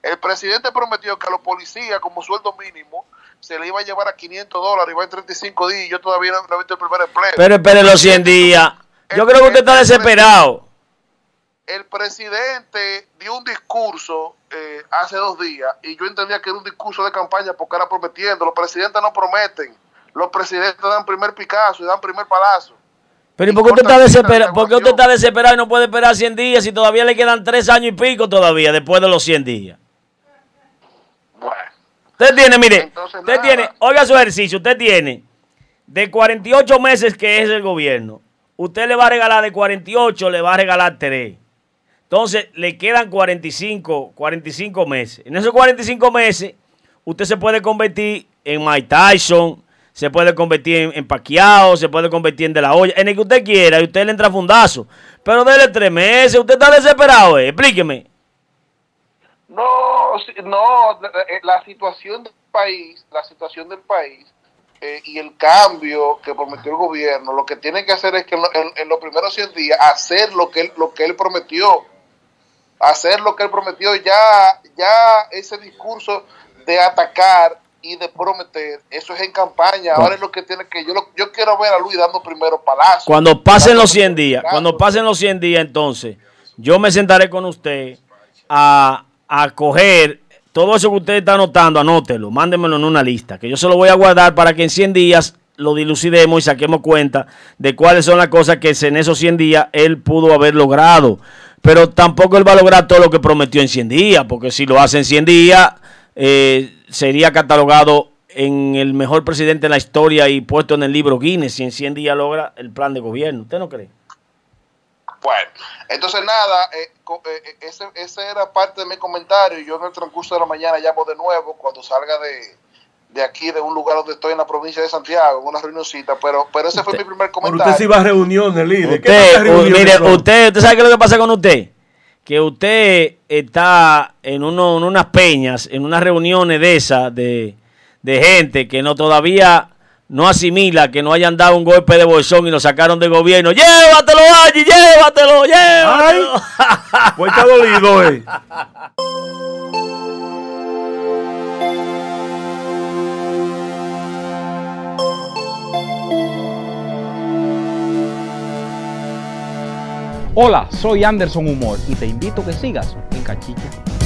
El presidente prometió que a los policías, como sueldo mínimo, se le iba a llevar a 500 dólares y va en 35 días y yo todavía no, no he visto el primer empleo. Pero espere los 100 días. Yo creo que usted está desesperado el presidente dio un discurso eh, hace dos días y yo entendía que era un discurso de campaña porque era prometiendo. Los presidentes no prometen. Los presidentes dan primer Picasso y dan primer palazo. Pero ¿y por qué usted está desesperado? ¿Por qué usted está desesperado y no puede esperar 100 días si todavía le quedan 3 años y pico todavía después de los 100 días? Bueno. Usted tiene, mire, Entonces, usted nada. tiene, oiga su ejercicio, usted tiene de 48 meses que es el gobierno, usted le va a regalar de 48, le va a regalar 3. Entonces, le quedan 45, 45 meses. En esos 45 meses, usted se puede convertir en Mike Tyson, se puede convertir en, en Paquiao, se puede convertir en De La Hoya, en el que usted quiera, y usted le entra fundazo. Pero dele tres meses, usted está desesperado, eh? explíqueme. No, no, la situación del país, la situación del país eh, y el cambio que prometió el gobierno, lo que tiene que hacer es que en los primeros 100 días hacer lo que él, lo que él prometió hacer lo que él prometió, ya, ya ese discurso de atacar y de prometer, eso es en campaña. Ahora es lo que tiene que yo lo, yo quiero ver a Luis dando primero palazos. Cuando pasen los 100 días, cuando pasen los 100 días, entonces yo me sentaré con usted a, a coger todo eso que usted está anotando, anótelo, mándemelo en una lista, que yo se lo voy a guardar para que en 100 días lo dilucidemos y saquemos cuenta de cuáles son las cosas que en esos 100 días él pudo haber logrado pero tampoco él va a lograr todo lo que prometió en 100 días, porque si lo hace en 100 días, eh, sería catalogado en el mejor presidente de la historia y puesto en el libro Guinness si en 100 días logra el plan de gobierno. ¿Usted no cree? Bueno, entonces nada, eh, eh, ese, ese era parte de mi comentario. Yo en el transcurso de la mañana llamo de nuevo cuando salga de, de aquí, de un lugar donde estoy en la provincia de Santiago, en una reunioncita, pero, pero ese usted, fue mi primer comentario. Pero usted sí va a reuniones, líder. Usted, reuniones, mire, usted, usted sabe qué es lo que pasa con usted, que usted está en, uno, en unas peñas, en unas reuniones de esas, de, de gente que no todavía no asimila que no hayan dado un golpe de bolsón y lo sacaron del gobierno. Llévatelo allí, llévatelo, llévatelo. Ay, pues está dolido, eh. [laughs] Hola, soy Anderson Humor y te invito a que sigas en Cachicha.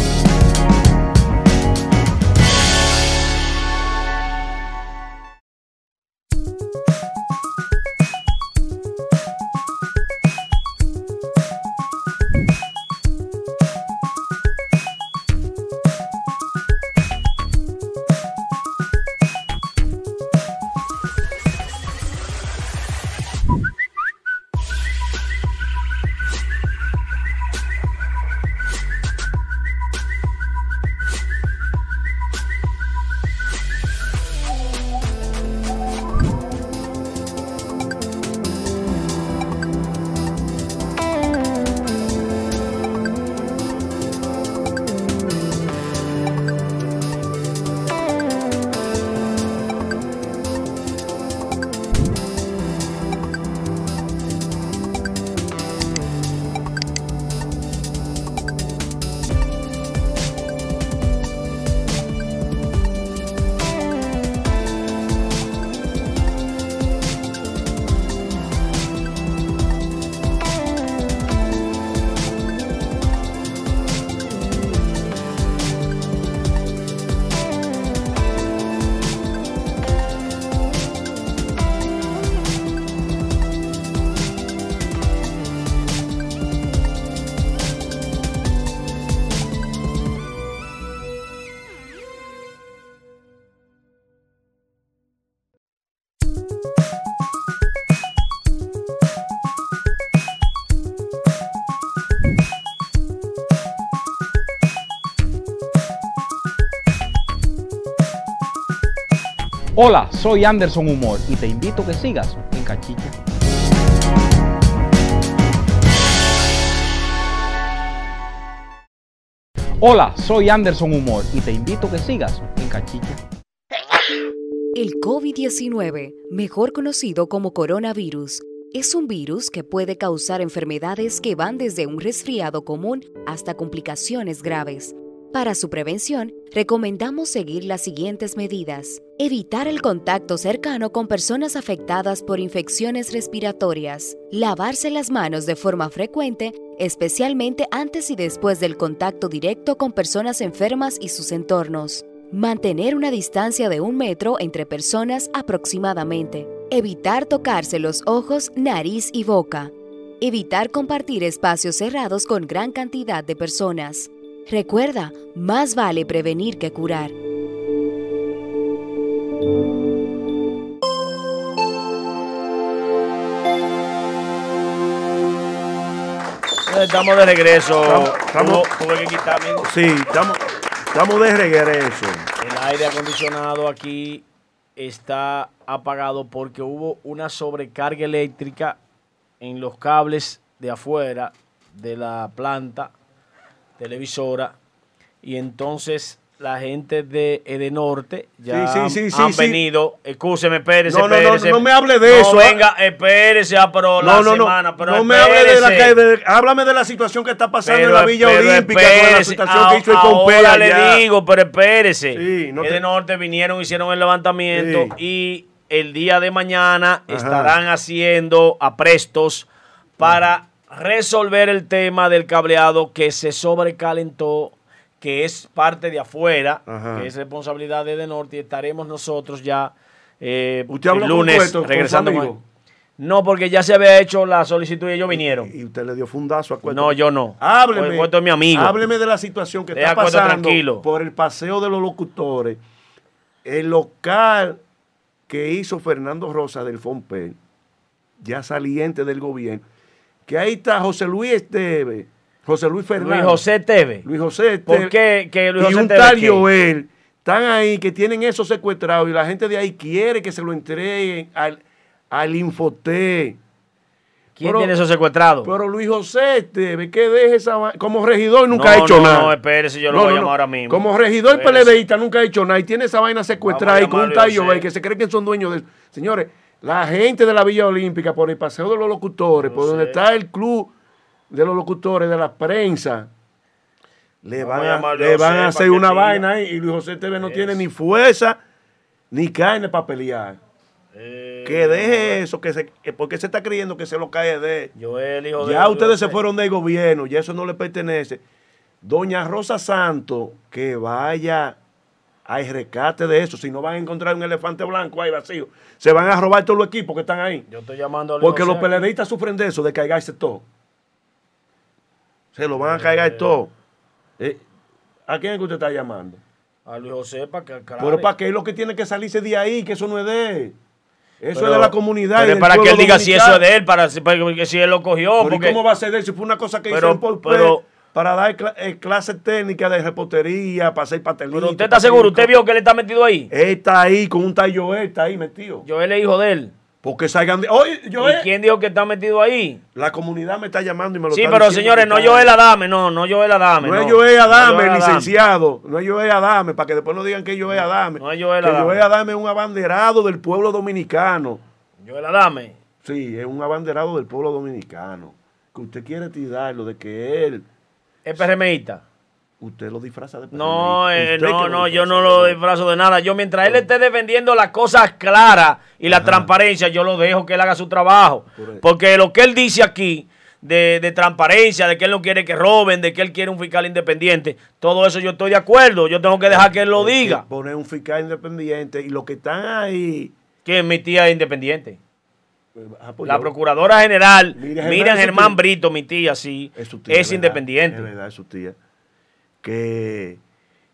Hola, soy Anderson Humor y te invito a que sigas en Cachicha. Hola, soy Anderson Humor y te invito a que sigas en Cachicha. El COVID-19, mejor conocido como coronavirus, es un virus que puede causar enfermedades que van desde un resfriado común hasta complicaciones graves. Para su prevención, recomendamos seguir las siguientes medidas. Evitar el contacto cercano con personas afectadas por infecciones respiratorias. Lavarse las manos de forma frecuente, especialmente antes y después del contacto directo con personas enfermas y sus entornos. Mantener una distancia de un metro entre personas aproximadamente. Evitar tocarse los ojos, nariz y boca. Evitar compartir espacios cerrados con gran cantidad de personas. Recuerda, más vale prevenir que curar. Estamos de regreso. Estamos- estamos- Tuvo- tuve que quitar, amigo. Sí, estamos, estamos de regreso. El aire acondicionado aquí está apagado porque hubo una sobrecarga eléctrica en los cables de afuera de la planta televisora y entonces la gente de Edenorte ya Sí, sí, sí, sí, han venido. Escúcheme, espérese, No, no, no, espérese. no me hable de eso, ah. venga, espérese, ah, pero la No, no, no. semana, pero no me hable de la espérese. calle. de- háblame de la situación que está pasando Pero- en la Villa Olímpica con la espérese, situación que hizo el a- Pompey Ahora allá. le digo, pero espérese. Sí, no te- vinieron, hicieron el levantamiento y el día de mañana Ajá. estarán haciendo aprestos para resolver el tema del cableado que se sobrecalentó, que es parte de afuera, Ajá. que es responsabilidad de, norte y estaremos nosotros ya eh, ¿Usted habló el con lunes con regresando. amigo? No, porque ya se había hecho la solicitud y ellos vinieron. Y usted le dio fundazo a Cueto. No, yo no. Hábleme. Cueto es mi amigo. Hábleme de la situación que Deja está pasando tranquilo. por el paseo de los locutores. El local que hizo Fernando Rosa del Fompel, ya saliente del gobierno, que ahí está José Luis Esteve, José Luis Fernández. Luis José Teve. Luis José Esteve. ¿Por qué que Luis y José un Teve tal qué? Joel están ahí que tienen eso secuestrado y la gente de ahí quiere que se lo entreguen al, al Infoté. ¿Quién Pero- tiene eso secuestrado? Pero Luis José Esteve, que deje esa Como regidor nunca No, ha hecho no, nada. no, espérese, yo lo voy a llamar ahora mismo. Como regidor. PLDista nunca ha hecho nada y tiene esa vaina secuestrada y con un tal Joel que se cree que son dueños de eso. Señores, la gente de la Villa Olímpica, por el paseo de los locutores, por donde está el club de los locutores, de la prensa, le van a le van a hacer una vaina ahí y Luis José Esteve no Es. tiene ni fuerza ni carne para pelear. Eh, que deje eso, que se, que porque se está creyendo que se lo cae de. Joel, hijo de Ya ustedes se fueron del gobierno, ya eso no le pertenece. Doña Rosa Santo, que vaya al rescate de eso. Si no van a encontrar un elefante blanco ahí vacío, se van a robar todos los equipos que están ahí. Yo estoy llamando a Luis Porque los José. peledeístas sufren de eso, de cargarse todo. Se lo van a cargar todo. Eh, ¿A quién es que usted está llamando? A Luis José para que aclare. Pero para qué es lo que tiene que salirse de ahí, que eso no es de él. Eso Pero- es de la comunidad. pero y es del para que él diga si eso es de él, para, para que si él lo cogió. Pero ¿y porque, ¿Cómo va a ser de él si fue una cosa que Pero- hicieron por pero- para dar cla- eh, clases técnicas de repostería, para hacer pastelitos? pero usted está seguro, usted vio que él está metido ahí. Él está ahí con un tal Joel, está ahí metido. Joel es hijo de él. Porque salgan de... Oye, ¿Y Joel, quién dijo que está metido ahí? la comunidad me está llamando y me lo Sí, está pero diciendo señores, que no está- Joel Adame, no, no Joel Adame. No es no. Joel Adame, No licenciado. No es Joel Adame, para que después no digan que es Joel Adame. No es Joel que Adame. Joel Adame es un abanderado del pueblo dominicano. Joel Adame. Sí, es un abanderado del pueblo dominicano. Que usted quiere tirarlo de que él, Es PRMista. Usted lo disfraza de No, eh, no, no, yo no lo disfrazo de nada. Yo mientras él esté defendiendo las cosas claras y la transparencia, yo lo dejo que él haga su trabajo. Por. Porque lo que él dice aquí de, de transparencia, de que él no quiere que roben, de que él quiere un fiscal independiente, todo eso yo estoy de acuerdo. Yo tengo que dejar que él lo diga. Poner un fiscal independiente y los que están ahí. Que mi tía es independiente. ah, pues La yo- procuradora general, Miriam Miriam, Germán. Brito, mi tía, sí, Es, su es, tía, ¿verdad? independiente. Es verdad, es su tía. Que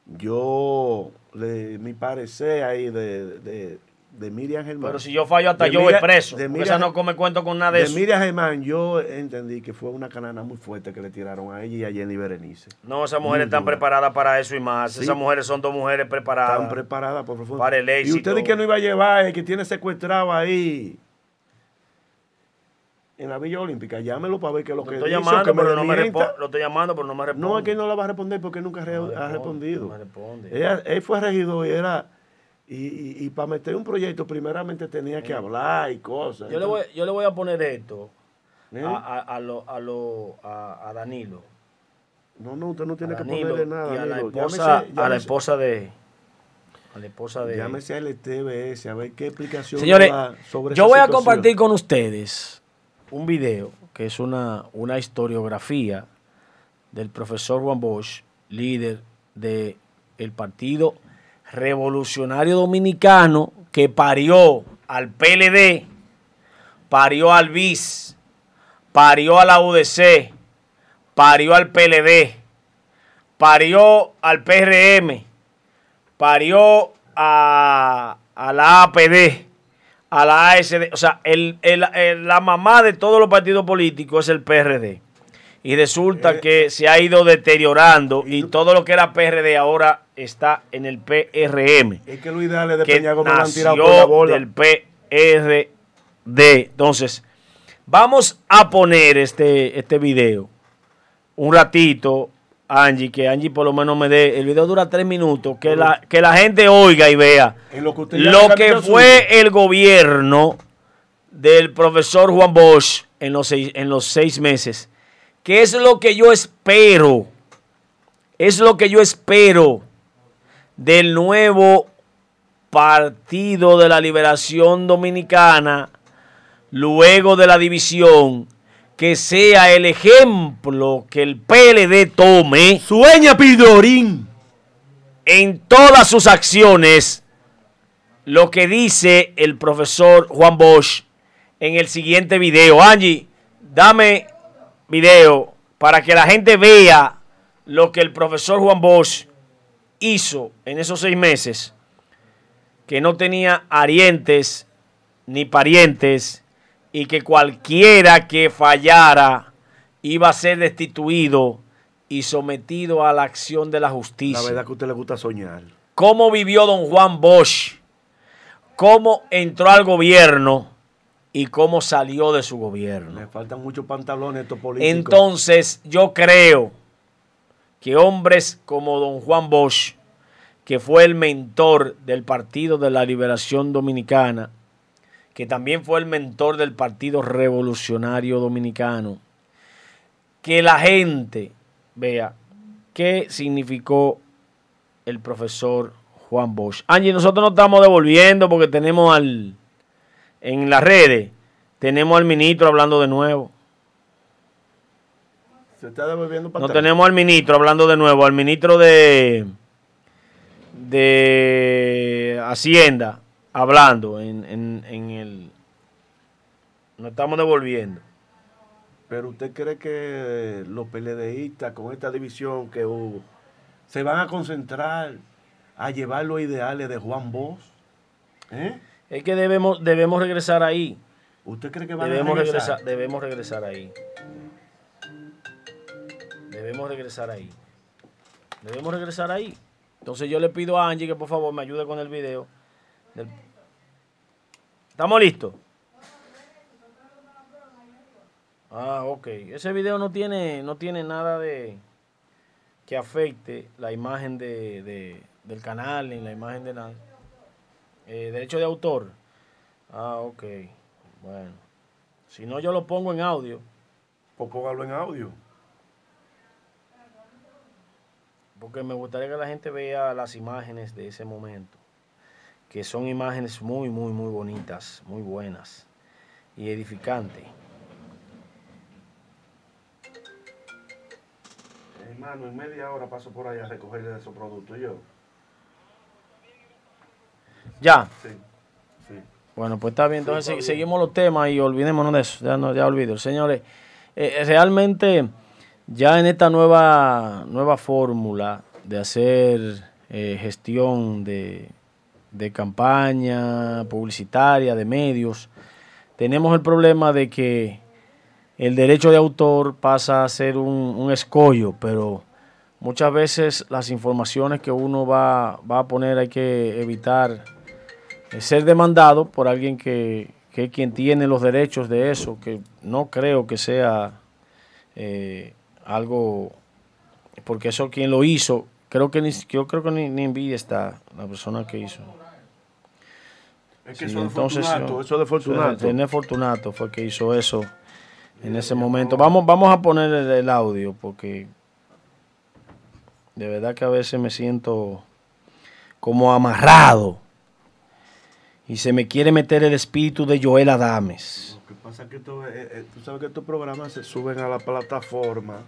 yo, le, mi parecer ahí de, de, de Miriam Germán. Pero si yo fallo hasta de yo voy Miriam- preso. de Miriam- esa no come cuento con nada de, de eso. Miriam Germán, yo entendí que fue una canana muy fuerte que le tiraron a ella y a Jenny Berenice. No, esas mujeres están preparadas para eso y más. Sí. Esas mujeres son dos mujeres preparadas. Están preparadas por favor. Para el Y éxito. usted dice que no iba a llevar, el que tiene secuestrado ahí. En la Villa Olímpica, llámelo para ver qué es lo que estoy dice, llamando, que pero no me. Lo estoy llamando, pero no me responde. No, es que no la va a responder porque nunca re- No ha respondido. no me responde. Ella- él fue regidor y era. Y, y- y para meter un proyecto, primeramente tenía que hablar y cosas. Yo le, voy, yo le voy a poner esto ¿Eh? a, a, a, lo, a, lo, a, a Danilo. No, no, usted no tiene que ponerle nada. y a la esposa, Llámese- a la esposa de... A la esposa de... Llámese al TBS a ver qué explicación Señores, da sobre yo voy a compartir con ustedes un video que es una, una historiografía del profesor Juan Bosch, líder del el Partido Revolucionario Dominicano, que parió al PLD, parió al BIS, parió a la UDC, parió al PLD, parió al PRM, parió a la APD, a la ASD. O sea, el- el- el- la mamá de todos los partidos políticos es el PRD. Y resulta Eh, que se ha ido deteriorando y todo lo que era PRD ahora está en el PRM Es que lo ideal es de que Peña han tirado por la bola. del PRD. Entonces, vamos a poner este, este video un ratito, Angie, que Angie por lo menos me dé, el video dura tres minutos, que la, que la gente oiga y vea lo que lo que fue el gobierno del profesor Juan Bosch en los seis, en los seis meses. ¿Qué es lo que yo espero? Es lo que yo espero del nuevo Partido de la Liberación Dominicana, luego de la división, que sea el ejemplo que el PLD tome Sueña Pidorín. en todas sus acciones lo que dice el profesor Juan Bosch en el siguiente video. Angie, dame video para que la gente vea lo que el profesor Juan Bosch hizo en esos seis meses, que no tenía arientes ni parientes y que cualquiera que fallara iba a ser destituido y sometido a la acción de la justicia. La verdad que a usted le gusta soñar. ¿Cómo vivió don Juan Bosch? ¿Cómo entró al gobierno y cómo salió de su gobierno? Le faltan muchos pantalones estos políticos. Entonces, yo creo que hombres como don Juan Bosch, que fue el mentor del Partido de la Liberación Dominicana, que también fue el mentor del Partido Revolucionario Dominicano, que la gente vea qué significó el profesor Juan Bosch. Angie, nosotros nos estamos devolviendo porque tenemos al, en las redes, tenemos al ministro hablando de nuevo. Se está devolviendo para No atrás. tenemos al ministro hablando de nuevo, al ministro de, de Hacienda hablando en, en, en el... Nos estamos devolviendo. Pero usted cree que los PLDistas con esta división que hubo se van a concentrar a llevar los ideales de Juan Bosch? ¿Eh? Es que debemos, debemos regresar ahí. ¿Usted cree que van Debemos a regresar? regresar, debemos regresar ahí. Debemos regresar ahí. Debemos regresar ahí. Entonces yo le pido a Angie que por favor me ayude con el video. Del- ¿Estamos listos? Ah, ok. Ese video no tiene, no tiene nada de que afecte la imagen de, de- del canal ni la imagen de nada. Eh, derecho de autor. Ah, ok. Bueno. Si no, yo lo pongo en audio. Pues póngalo en audio. Porque me gustaría que la gente vea las imágenes de ese momento. Que son imágenes muy, muy, muy bonitas, muy buenas y edificantes. Hermano, en media hora paso por ahí a recogerle esos productos yo. Ya. Sí, sí. Bueno, pues está bien. Entonces Sí, está se- bien. seguimos los temas y olvidémonos de eso. Ya, no, ya olvido. Señores, eh, realmente ya en esta nueva, nueva fórmula de hacer eh, gestión de, de campaña publicitaria, de medios, tenemos el problema de que el derecho de autor pasa a ser un, un escollo, pero muchas veces las informaciones que uno va, va a poner hay que evitar eh, ser demandado por alguien que, que quien tiene los derechos de eso, que no creo que sea eh, algo, porque eso quien lo hizo, creo que ni, yo creo que ni, ni envidia está la persona que hizo. Es que Sí, eso de entonces, Fortunato, yo- eso de Fortunato. René Fortunato fue que hizo eso en ese momento. Vamos, vamos a poner el, el audio porque de verdad que a veces me siento como amarrado y se me quiere meter el espíritu de Joel Adames. Lo que pasa es que esto, eh, eh, tú sabes que estos programas se suben a la plataforma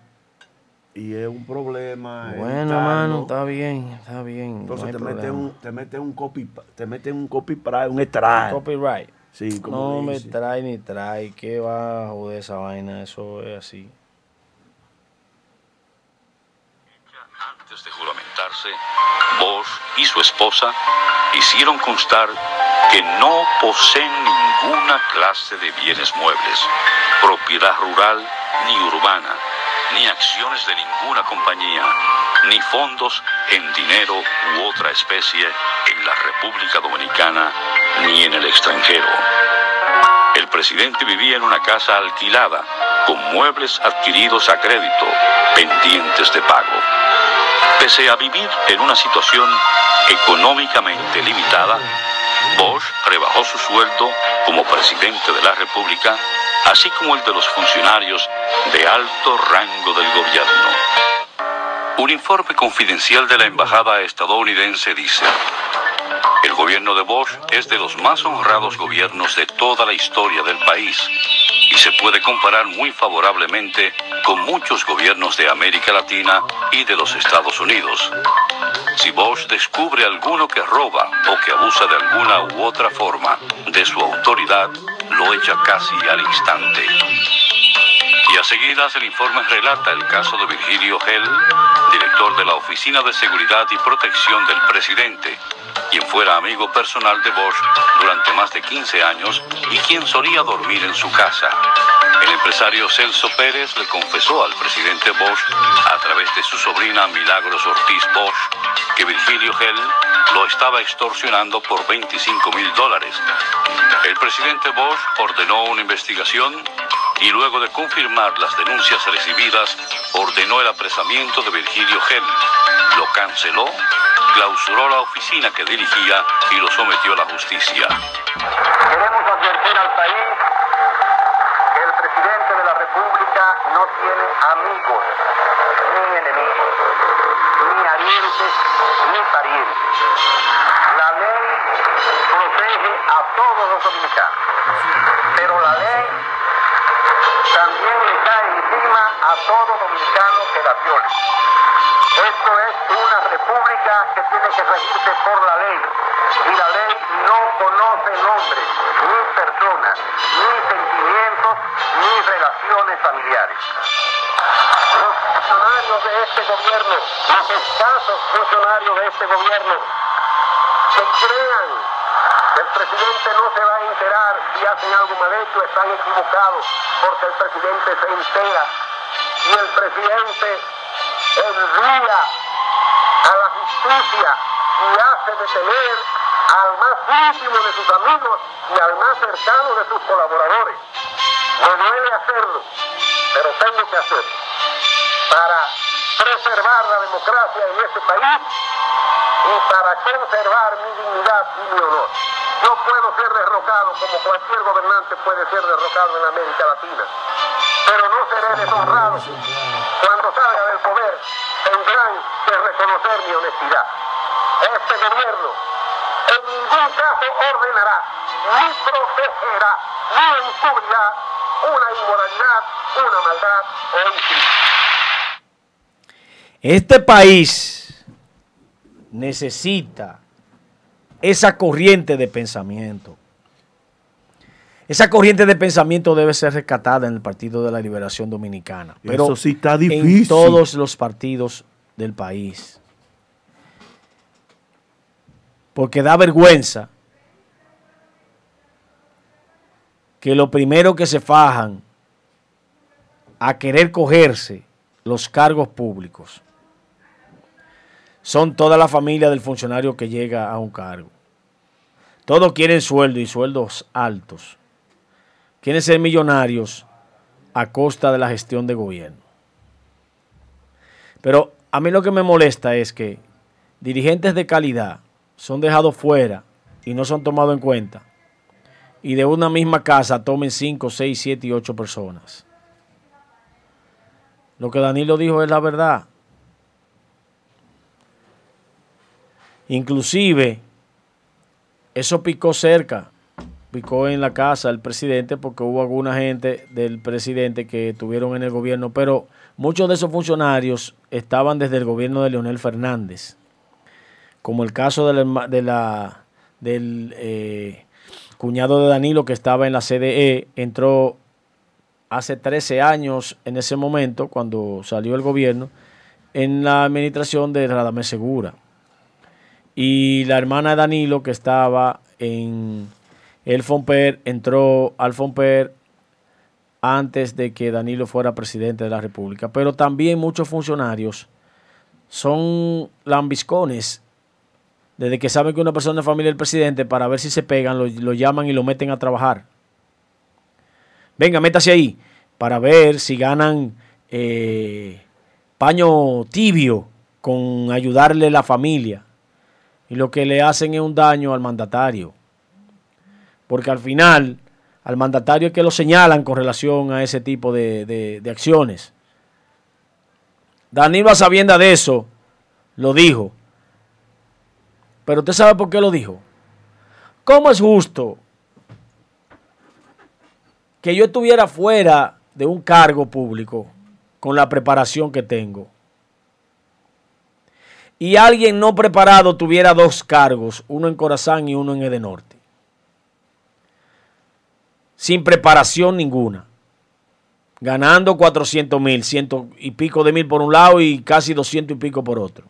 y es un problema. Bueno, hermano, está bien, está bien. no Entonces hay te meten un, te meten un copy, te meten un copy para un extract. copyright. Sí, como No me dice. trae ni trae, ¿qué va a joder esa vaina? Eso es así. Antes de juramentarse, Bosch y su esposa hicieron constar que no poseen ninguna clase de bienes muebles, propiedad rural ni urbana, ni acciones de ninguna compañía, ni fondos en dinero u otra especie en la República Dominicana ni en el extranjero. El presidente vivía en una casa alquilada, con muebles adquiridos a crédito, pendientes de pago. Pese a vivir en una situación económicamente limitada, Bosch rebajó su sueldo como presidente de la República, así como el de los funcionarios de alto rango del gobierno. Un informe confidencial de la embajada estadounidense dice, el gobierno de Bosch es de los más honrados gobiernos de toda la historia del país y se puede comparar muy favorablemente con muchos gobiernos de América Latina y de los Estados Unidos. Si Bosch descubre alguno que roba o que abusa de alguna u otra forma de su autoridad, lo echa casi al instante. Y a seguidas el informe relata el caso de Virgilio Hell, director de la Oficina de Seguridad y Protección del Presidente, quien fuera amigo personal de Bosch durante más de 15 años y quien solía dormir en su casa. El empresario Celso Pérez le confesó al presidente Bosch, a través de su sobrina Milagros Ortiz Bosch, que Virgilio Hell lo estaba extorsionando por 25 mil dólares. El presidente Bosch ordenó una investigación y luego de confirmar las denuncias recibidas, ordenó el apresamiento de Virgilio Hell. Lo canceló, clausuró la oficina que dirigía y lo sometió a la justicia. Queremos advertir al país que el presidente de la República no tiene amigos ni enemigos, ni arientes ni parientes. La ley protege a todos los dominicanos. Pero la ley también le cae encima a todo dominicano que la viole. Esto es una república que tiene que regirse por la ley. Y la ley no conoce nombres, ni personas, ni sentimientos, ni relaciones familiares. Los funcionarios de este gobierno, los escasos funcionarios de este gobierno, que crean el presidente no se va a enterar si hacen algo mal hecho, están equivocados, porque el presidente se entera y el presidente envía a la justicia y hace detener al más íntimo de sus amigos y al más cercano de sus colaboradores. Me duele hacerlo, pero tengo que hacerlo para preservar la democracia en este país y para conservar mi dignidad y mi honor. Yo puedo ser derrocado como cualquier gobernante puede ser derrocado en América Latina, pero no seré deshonrado. Cuando salga del poder tendrán que reconocer mi honestidad. Este gobierno en ningún caso ordenará, ni protegerá, ni encubrirá una inmoralidad, una maldad o un. Este país necesita esa corriente de pensamiento. Esa corriente de pensamiento debe ser rescatada en el Partido de la Liberación Dominicana. Pero Eso sí está en difícil. todos los partidos del país. Porque da vergüenza que lo primero que se fajan a querer cogerse los cargos públicos son toda la familia del funcionario que llega a un cargo. Todos quieren sueldo y sueldos altos. Quieren ser millonarios a costa de la gestión de gobierno. Pero a mí lo que me molesta es que dirigentes de calidad son dejados fuera y no son tomados en cuenta. Y de una misma casa tomen 5, 6, 7 y 8 personas. Lo que Danilo dijo es la verdad. Inclusive, eso picó cerca, picó en la casa del presidente porque hubo alguna gente del presidente que estuvieron en el gobierno, pero muchos de esos funcionarios estaban desde el gobierno de Leonel Fernández, como el caso de la- de la- del eh, cuñado de Danilo que estaba en la CDE, entró hace 13 años en ese momento, cuando salió el gobierno, en la administración de Radamés Segura. Y la hermana de Danilo, que estaba en el Fomper, entró al Fomper antes de que Danilo fuera presidente de la República. Pero también muchos funcionarios son lambiscones. Desde que saben que una persona es familia del presidente, para ver si se pegan, lo, lo llaman y lo meten a trabajar. Venga, métase ahí para ver si ganan eh, paño tibio con ayudarle a la familia. Y lo que le hacen es un daño al mandatario. Porque al final, al mandatario es que lo señalan con relación a ese tipo de, de- acciones. Danilo a sabienda de eso, lo dijo. Pero usted sabe por qué lo dijo. ¿Cómo es justo que yo estuviera fuera de un cargo público con la preparación que tengo? Y alguien no preparado tuviera dos cargos, uno en Corazán y uno en Edenorte. Sin preparación ninguna. Ganando 400 mil, ciento y pico de mil por un lado y casi 200 y pico por otro.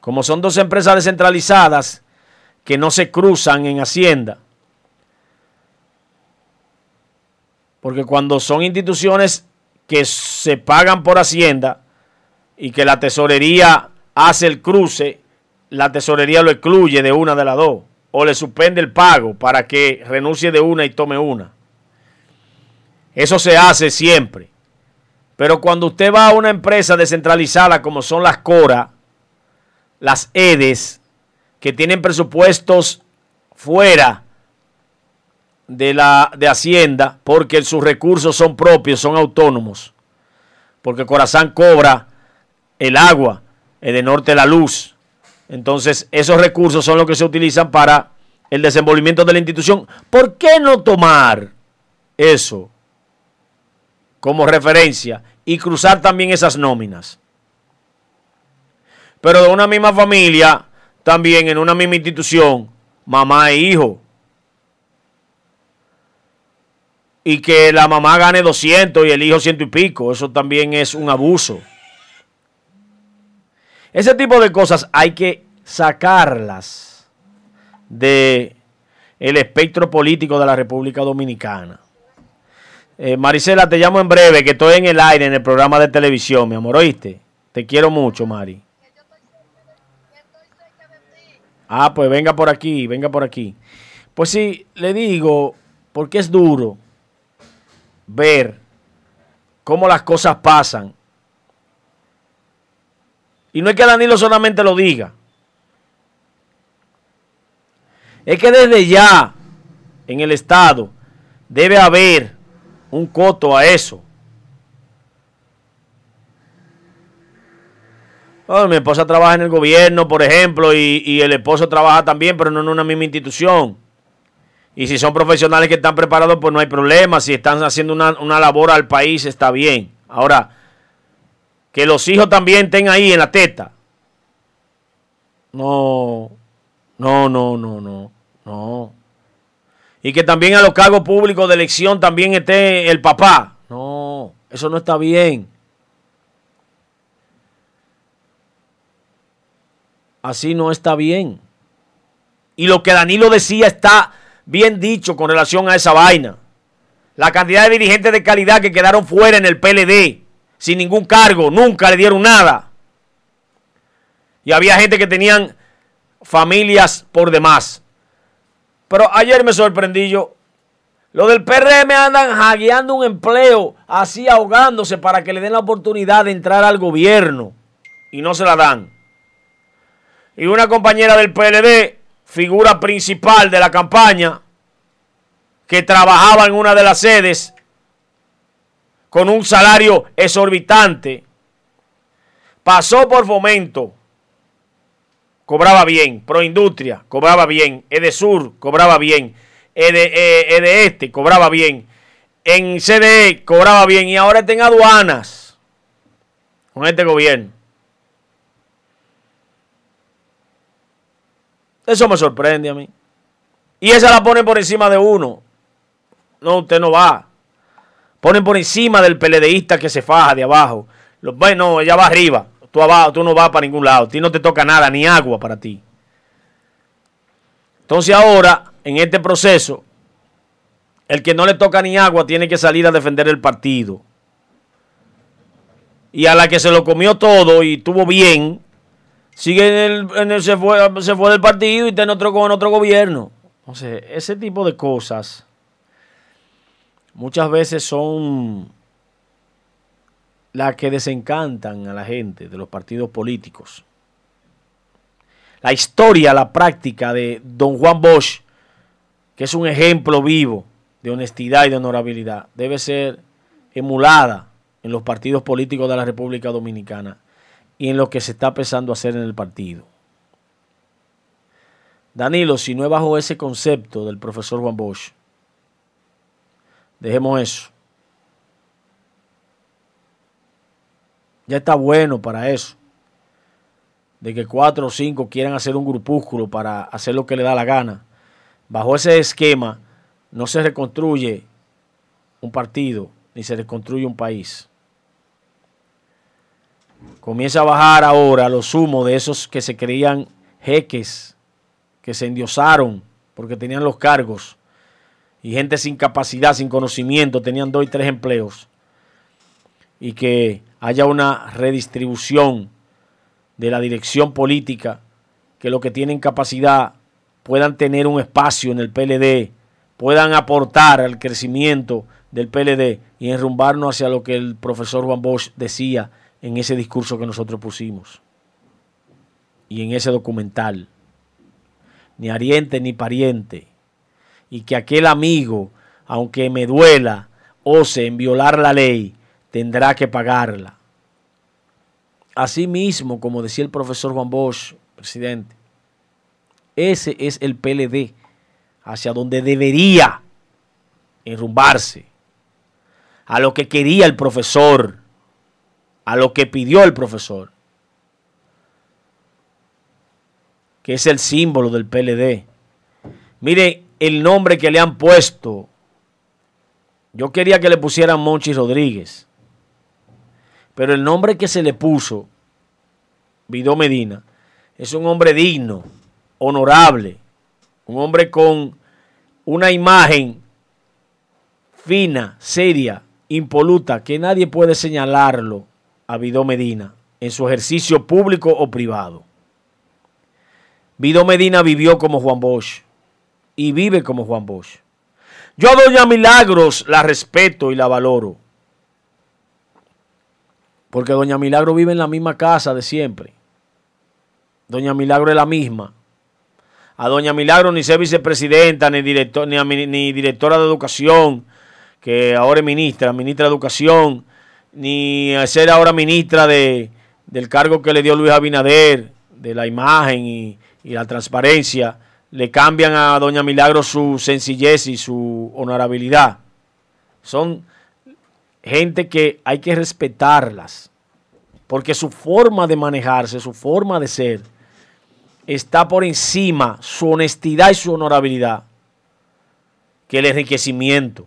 Como son dos empresas descentralizadas que no se cruzan en Hacienda, porque cuando son instituciones que se pagan por Hacienda y que la tesorería hace el cruce, la tesorería lo excluye de una de las dos o le suspende el pago para que renuncie de una y tome una. Eso se hace siempre. Pero cuando usted va a una empresa descentralizada como son las CORA, las EDES, que tienen presupuestos fuera de la de Hacienda, porque sus recursos son propios, son autónomos. Porque Corazán cobra el agua, el de norte la luz. Entonces, esos recursos son los que se utilizan para el desenvolvimiento de la institución. ¿Por qué no tomar eso como referencia y cruzar también esas nóminas? Pero de una misma familia, también en una misma institución, mamá e hijo. Y que la mamá gane 200 y el hijo ciento y pico, eso también es un abuso. Ese tipo de cosas hay que sacarlas de el espectro político de la República Dominicana. Eh, Marisela, te llamo en breve, que estoy en el aire en el programa de televisión, mi amor, ¿oíste? Te quiero mucho, Mari. Ah, pues venga por aquí, venga por aquí. Pues sí, le digo, porque es duro ver cómo las cosas pasan. Y no es que Danilo solamente lo diga. Es que desde ya en el Estado debe haber un coto a eso. Oh, mi esposa trabaja en el gobierno, por ejemplo, y, y, el esposo trabaja también, pero no en una misma institución. Y si son profesionales que están preparados, pues no hay problema. Si están haciendo una, una labor al país, está bien. Ahora, que los hijos también estén ahí en la teta. No, no, no, no, no, no. Y que también a los cargos públicos de elección también esté el papá. No, eso no está bien. Así no está bien. Y lo que Danilo decía está bien dicho con relación a esa vaina. La cantidad de dirigentes de calidad que quedaron fuera en el PLD, sin ningún cargo, nunca le dieron nada. Y había gente que tenían familias por demás. Pero ayer me sorprendí yo. Lo del PRM andan jagueando un empleo, así ahogándose para que le den la oportunidad de entrar al gobierno. Y no se la dan. Y una compañera del PLD, figura principal de la campaña, que trabajaba en una de las sedes con un salario exorbitante, pasó por fomento, cobraba bien, Proindustria cobraba bien, Edesur cobraba bien, Ede, Ede Este cobraba bien, en CDE cobraba bien y ahora está en aduanas con este gobierno. Eso me sorprende a mí. Y esa la ponen por encima de uno. No, usted no va. Ponen por encima del peledeísta que se faja de abajo. Bueno, ella va arriba. Tú abajo, tú no vas para ningún lado. A ti no te toca nada, ni agua para ti. Entonces ahora, en este proceso, el que no le toca ni agua tiene que salir a defender el partido. Y a la que se lo comió todo y tuvo bien, sigue en el, se, fue, se fue del partido y está en otro, en otro gobierno. Entonces, ese tipo de cosas muchas veces son las que desencantan a la gente de los partidos políticos. La historia, la práctica de don Juan Bosch, que es un ejemplo vivo de honestidad y de honorabilidad, debe ser emulada en los partidos políticos de la República Dominicana y en lo que se está empezando a hacer en el partido. Danilo, si no es bajo ese concepto del profesor Juan Bosch, dejemos eso. Ya está bueno para eso. De que cuatro o cinco quieran hacer un grupúsculo para hacer lo que le da la gana. Bajo ese esquema no se reconstruye un partido ni se reconstruye un país comienza a bajar ahora los humos de esos que se creían jeques, que se endiosaron porque tenían los cargos, y gente sin capacidad, sin conocimiento, tenían dos y tres empleos, y que haya una redistribución de la dirección política, que los que tienen capacidad puedan tener un espacio en el PLD, puedan aportar al crecimiento del PLD y enrumbarnos hacia lo que el profesor Juan Bosch decía, en ese discurso que nosotros pusimos y en ese documental. Ni ariente ni pariente. Y que aquel amigo, aunque me duela, ose en violar la ley, tendrá que pagarla. Asimismo, como decía el profesor Juan Bosch, presidente, ese es el PLD hacia donde debería enrumbarse, a lo que quería el profesor, a lo que pidió el profesor, que es el símbolo del PLD. Mire el nombre que le han puesto. Yo quería que le pusieran Monchi Rodríguez, pero el nombre que se le puso, Vidó Medina, es un hombre digno, honorable, un hombre con una imagen fina, seria, impoluta, que nadie puede señalarlo a Vidó Medina en su ejercicio público o privado. Vidó Medina vivió como Juan Bosch y vive como Juan Bosch. Yo a Doña Milagros la respeto y la valoro. Porque Doña Milagro vive en la misma casa de siempre. Doña Milagro es la misma. A Doña Milagro ni ser vicepresidenta, ni, director, ni, ni directora de educación, que ahora es ministra, ministra de educación, ni ser ahora ministra de, del cargo que le dio Luis Abinader, de la imagen y, y la transparencia, le cambian a Doña Milagro su sencillez y su honorabilidad. Son gente que hay que respetarlas, porque su forma de manejarse, su forma de ser, está por encima su honestidad y su honorabilidad que el enriquecimiento.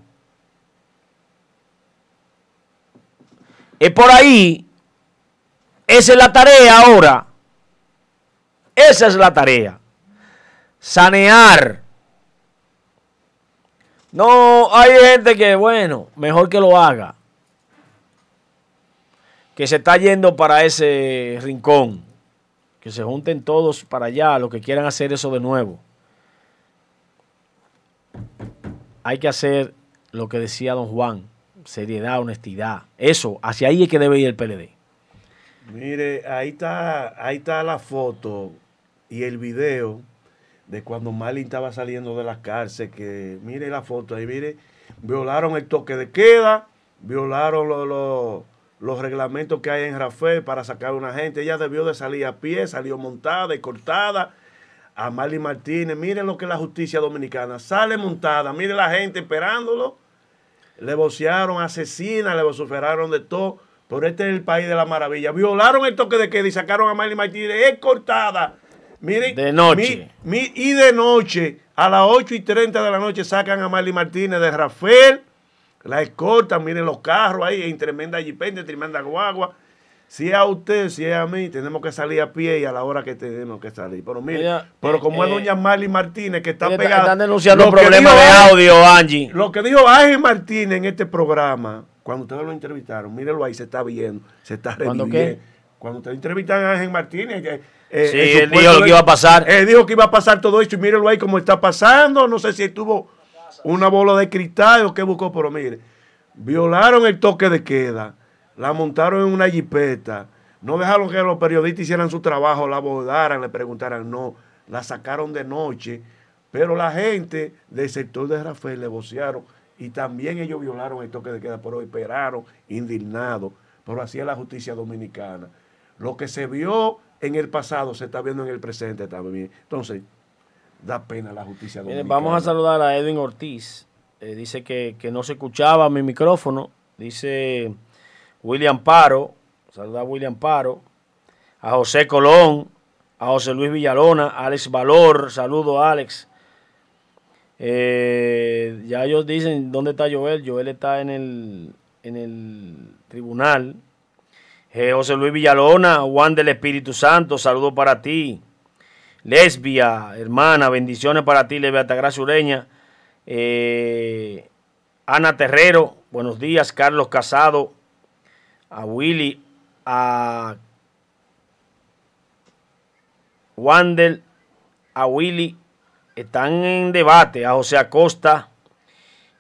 Es por ahí, esa es la tarea ahora. Esa es la tarea. Sanear. No, hay gente que, bueno, mejor que lo haga. Que se está yendo para ese rincón que se junten todos para allá, los que quieran hacer eso de nuevo. Hay que hacer lo que decía don Juan, seriedad, honestidad. Eso, hacia ahí es que debe ir el PLD. Mire, ahí está, ahí está la foto y el video de cuando Marlin estaba saliendo de la cárcel, que mire la foto ahí, mire, violaron el toque de queda, violaron los los reglamentos que hay en Rafael para sacar a una gente. Ella debió de salir a pie, salió montada y cortada. A Marley Martínez, miren lo que es la justicia dominicana. Sale montada, mire la gente esperándolo. Le vocearon, asesina, le vociferaron de todo. Pero este es el país de la maravilla. Violaron el toque de queda y sacaron a Marley Martínez. Es cortada. Miren, de noche. y de noche, a las 8 y 30 de la noche, sacan a Marley Martínez de Rafael la escortan, miren los carros ahí, en tremenda jipenda, tremenda guagua. Si es a usted, si es a mí, tenemos que salir a pie y a la hora que tenemos que salir. Pero mire, pero como es eh, doña Marley Martínez que está pegada. Están denunciando problemas de audio, Angie. Lo que dijo Ángel Martínez en este programa, cuando ustedes lo entrevistaron, mírenlo ahí, se está viendo, se está reviviendo. qué? Cuando ustedes entrevistan a Ángel Martínez, eh, eh sí, él dijo lo que iba a pasar. Él dijo que iba a pasar todo esto y mírenlo ahí como está pasando. No sé si estuvo una bola de cristal o qué buscó, pero mire, violaron el toque de queda, la montaron en una jipeta, no dejaron que los periodistas hicieran su trabajo, la abordaran, le preguntaran, no, la sacaron de noche, pero la gente del sector de Rafael le vocearon y también ellos violaron el toque de queda, pero esperaron indignados, pero así es la justicia dominicana. Lo que se vio en el pasado se está viendo en el presente también. Entonces, da pena la justicia dominicana. vamos a saludar a Edwin Ortiz. Eh, dice que, no se escuchaba mi micrófono. Dice William Paro. Saluda a William Paro. A José Colón. A José Luis Villalona. A Alex Valor. Saludo Alex. Eh, ya ellos dicen dónde está Joel. Joel está en el, en el tribunal. Eh, José Luis Villalona, Juan del Espíritu Santo, saludo para ti. Lesbia, hermana, bendiciones para ti, Lesbia Altagracia Ureña. Eh, Ana Terrero, buenos días. Carlos Casado, a Willy, a Wandel, a Willy, están en debate. A José Acosta,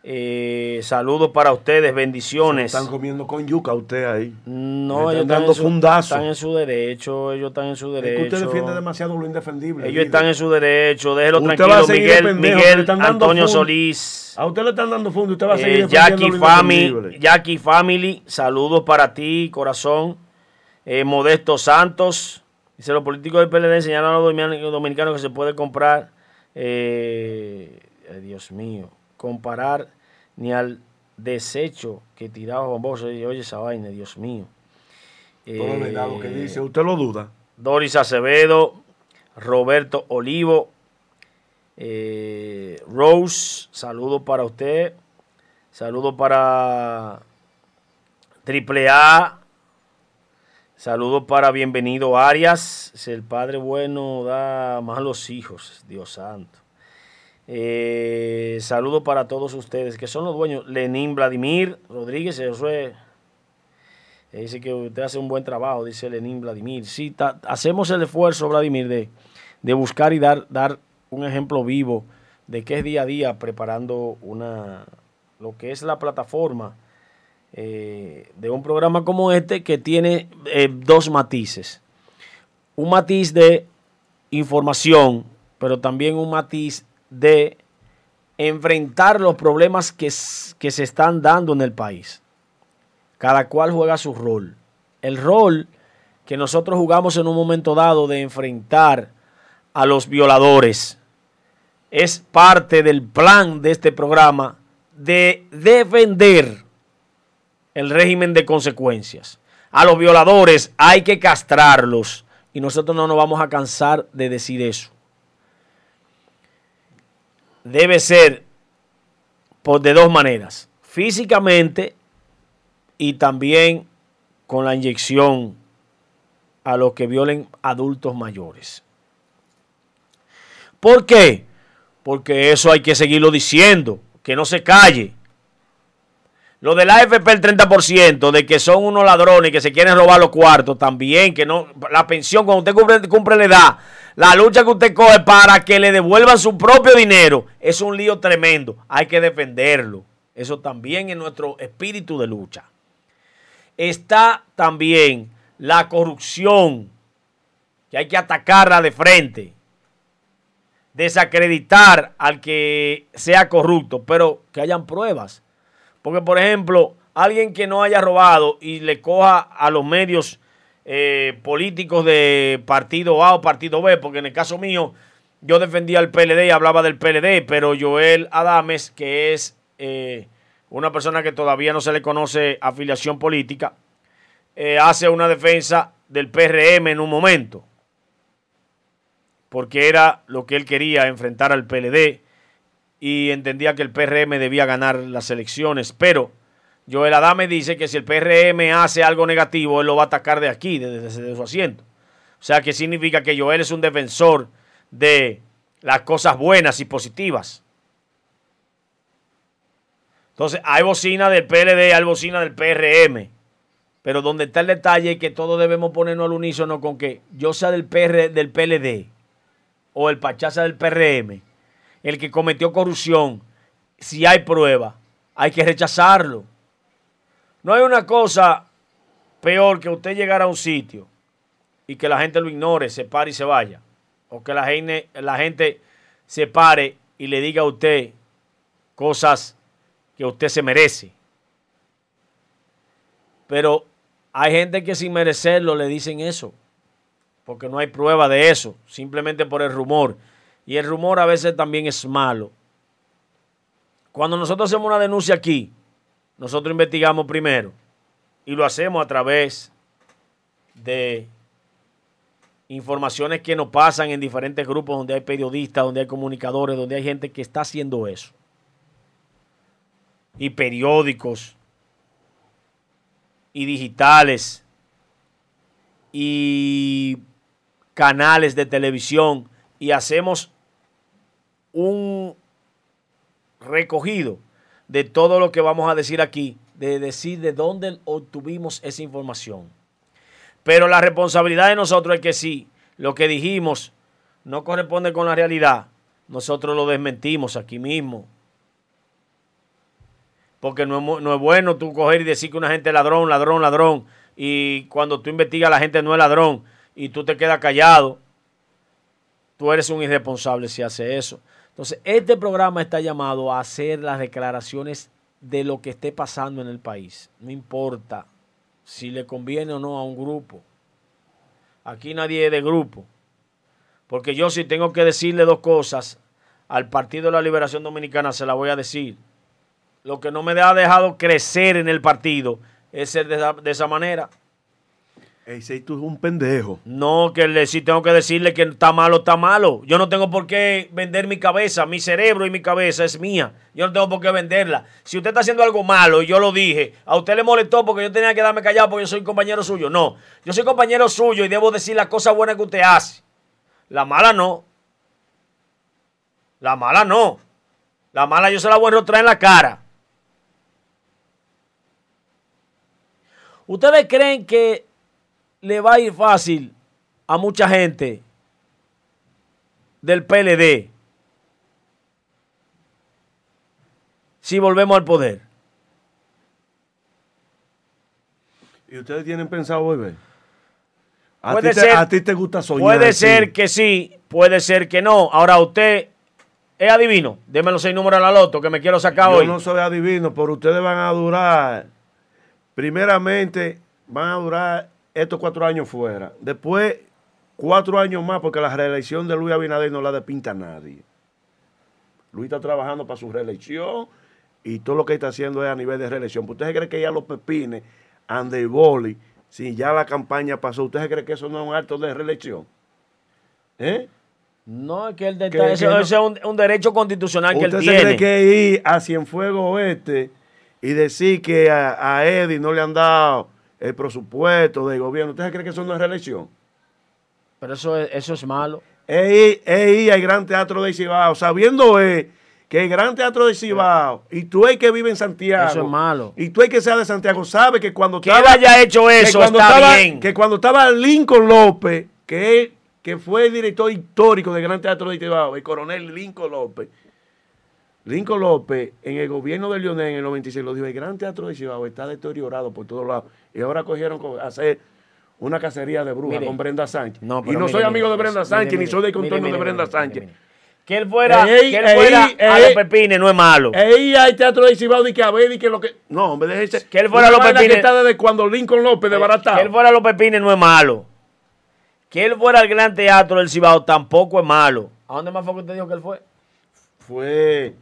eh, saludos para ustedes, bendiciones. están comiendo con yuca usted ahí. No, ellos están, en su, están en su derecho, ellos están en su derecho. Es que usted defiende demasiado lo indefendible. Ellos están en su derecho, déjelo tranquilo, Miguel, Miguel Antonio Solís. A usted le están dando fondo, usted va a seguir eh, Jackie, Family, Jackie Family, saludos para ti, corazón. Eh, Modesto Santos, dice los políticos del PLD enseñaron a los dominicanos que se puede comprar eh, Dios mío. Comparar ni al desecho que tiraba Juan Bosch. Oye, oye esa vaina, Dios mío. Todo Eh, lo que dice, ¿usted lo duda? Doris Acevedo, Roberto Olivo, eh, Rose, saludo para usted. Saludo para Triple A. Saludo para Bienvenido Arias. Si el Padre Bueno da malos hijos, Dios santo. Eh, saludo para todos ustedes, que son los dueños. Lenín Vladimir Rodríguez. Eh, Dice que usted hace un buen trabajo, dice Lenín Vladimir. Sí, hacemos el esfuerzo, Vladimir, de, de buscar y dar, dar un ejemplo vivo de que es día a día preparando una lo que es la plataforma eh, de un programa como este que tiene eh, dos matices. Un matiz de información, pero también un matiz de enfrentar los problemas que, que se están dando en el país. Cada cual juega su rol. El rol que nosotros jugamos en un momento dado de enfrentar a los violadores es parte del plan de este programa de defender el régimen de consecuencias. A los violadores hay que castrarlos y nosotros no nos vamos a cansar de decir eso. Debe ser por de dos maneras, físicamente y también con la inyección a los que violen adultos mayores. ¿Por qué? Porque eso hay que seguirlo diciendo, que no se calle. Lo del AFP el 30%, de que son unos ladrones que se quieren robar los cuartos, también, que no, la pensión, cuando usted cumple, cumple la edad, la lucha que usted coge para que le devuelvan su propio dinero, es un lío tremendo. Hay que defenderlo. Eso también es nuestro espíritu de lucha. Está también la corrupción, que hay que atacarla de frente desacreditar al que sea corrupto, pero que hayan pruebas. Porque, por ejemplo, alguien que no haya robado y le coja a los medios eh, políticos de partido A o partido B, porque en el caso mío yo defendía al PLD y hablaba del PLD, pero Joel Adames, que es eh, una persona que todavía no se le conoce afiliación política, eh, hace una defensa del PRM en un momento porque era lo que él quería, enfrentar al PLD y entendía que el PRM debía ganar las elecciones, pero Joel Adame dice que si el PRM hace algo negativo, él lo va a atacar de aquí, desde, su asiento. O sea, que significa que Joel es un defensor de las cosas buenas y positivas. Entonces, hay bocina del PLD, hay bocina del PRM. Pero donde está el detalle que todos debemos ponernos al unísono con que yo sea del, PR, del PLD o el pachaza del PRM, el que cometió corrupción, si hay prueba, hay que rechazarlo. No hay una cosa peor que usted llegar a un sitio y que la gente lo ignore, se pare y se vaya. O que la gente, la gente se pare y le diga a usted cosas que usted se merece. Pero hay gente que sin merecerlo le dicen eso porque no hay prueba de eso, simplemente por el rumor. Y el rumor a veces también es malo. Cuando nosotros hacemos una denuncia aquí, nosotros investigamos primero y lo hacemos a través de informaciones que nos pasan en diferentes grupos donde hay periodistas, donde hay comunicadores, donde hay gente que está haciendo eso. Y periódicos y digitales y canales de televisión y hacemos un recogido de todo lo que vamos a decir aquí, de decir de dónde obtuvimos esa información. Pero la responsabilidad de nosotros es que si lo que dijimos no corresponde con la realidad, nosotros lo desmentimos aquí mismo. Porque no es, no es bueno tú coger y decir que una gente es ladrón, ladrón, ladrón, y cuando tú investigas la gente no es ladrón y tú te quedas callado, tú eres un irresponsable si hace eso. Entonces, este programa está llamado a hacer las declaraciones de lo que esté pasando en el país. No importa si le conviene o no a un grupo. Aquí nadie es de grupo. Porque yo si tengo que decirle dos cosas al Partido de la Liberación Dominicana, se la voy a decir. Lo que no me ha dejado crecer en el partido es ser de esa, de esa manera. Ese tú es un pendejo. No, que le, si tengo que decirle que está malo, está malo. Yo no tengo por qué vender mi cabeza. Mi cerebro y mi cabeza es mía. Yo no tengo por qué venderla. Si usted está haciendo algo malo, y yo lo dije, a usted le molestó porque yo tenía que darme callado porque yo soy compañero suyo. No, yo soy compañero suyo y debo decir las cosas buenas que usted hace. La mala no. La mala no. La mala yo se la voy a enrostrar en la cara. ¿Ustedes creen que le va a ir fácil a mucha gente del PLD si volvemos al poder? ¿Y ustedes tienen pensado volver? A, Puede ti, te, ser- a ti te gusta soñar. Puede sí. ser que sí, puede ser que no. Ahora usted es adivino. Deme los seis números a la loto que me quiero sacar Yo hoy. no soy adivino, pero ustedes van a durar. Primeramente, van a durar estos cuatro años fuera. Después, cuatro años más, porque la reelección de Luis Abinader no la despinta a nadie. Luis está trabajando para su reelección y todo lo que está haciendo es a nivel de reelección. ¿Ustedes creen que ya los pepines, ande boli, si ya la campaña pasó, ¿ustedes creen que eso no es un acto de reelección? ¿Eh? No, es que él está, que eso, no- eso es un, un derecho constitucional que él ¿Usted se tiene. cree que ir a Cienfuegos Oeste y decir que a, a Eddie no le han dado el presupuesto del gobierno, ¿usted se cree que eso no es reelección? Pero eso es, eso es malo. Es ir, al Gran Teatro de Cibao, sabiendo eh, que el Gran Teatro de Cibao, y tú el que vive en Santiago, Eso es malo. y tú el que sea de Santiago, sabe que cuando Que él haya hecho que eso cuando está estaba- bien. Que cuando estaba Lincoln López, que, que fue el director histórico del Gran Teatro de Cibao, el coronel Lincoln López, Lincoln López, en el gobierno de Leonel en el 96, lo dijo, el Gran Teatro de Cibao está deteriorado por todos lados. Y ahora cogieron co- a hacer una cacería de brujas Mire. con Brenda Sánchez. No, y no mire, soy mire, amigo de Brenda Sánchez, ni soy del contorno de Brenda Sánchez. Que él fuera, Ey, que él ey, fuera a los pepines no es malo. Ey, hay teatro de Cibao y que a ver y que lo que. No, hombre, déjese. Que él fuera Una López vaina que está desde cuando Lincoln López de Que él fuera a los pepines no es malo. Que él fuera al Gran Teatro del Cibao tampoco es malo. ¿A dónde más fue que usted dijo que él fue? Fue.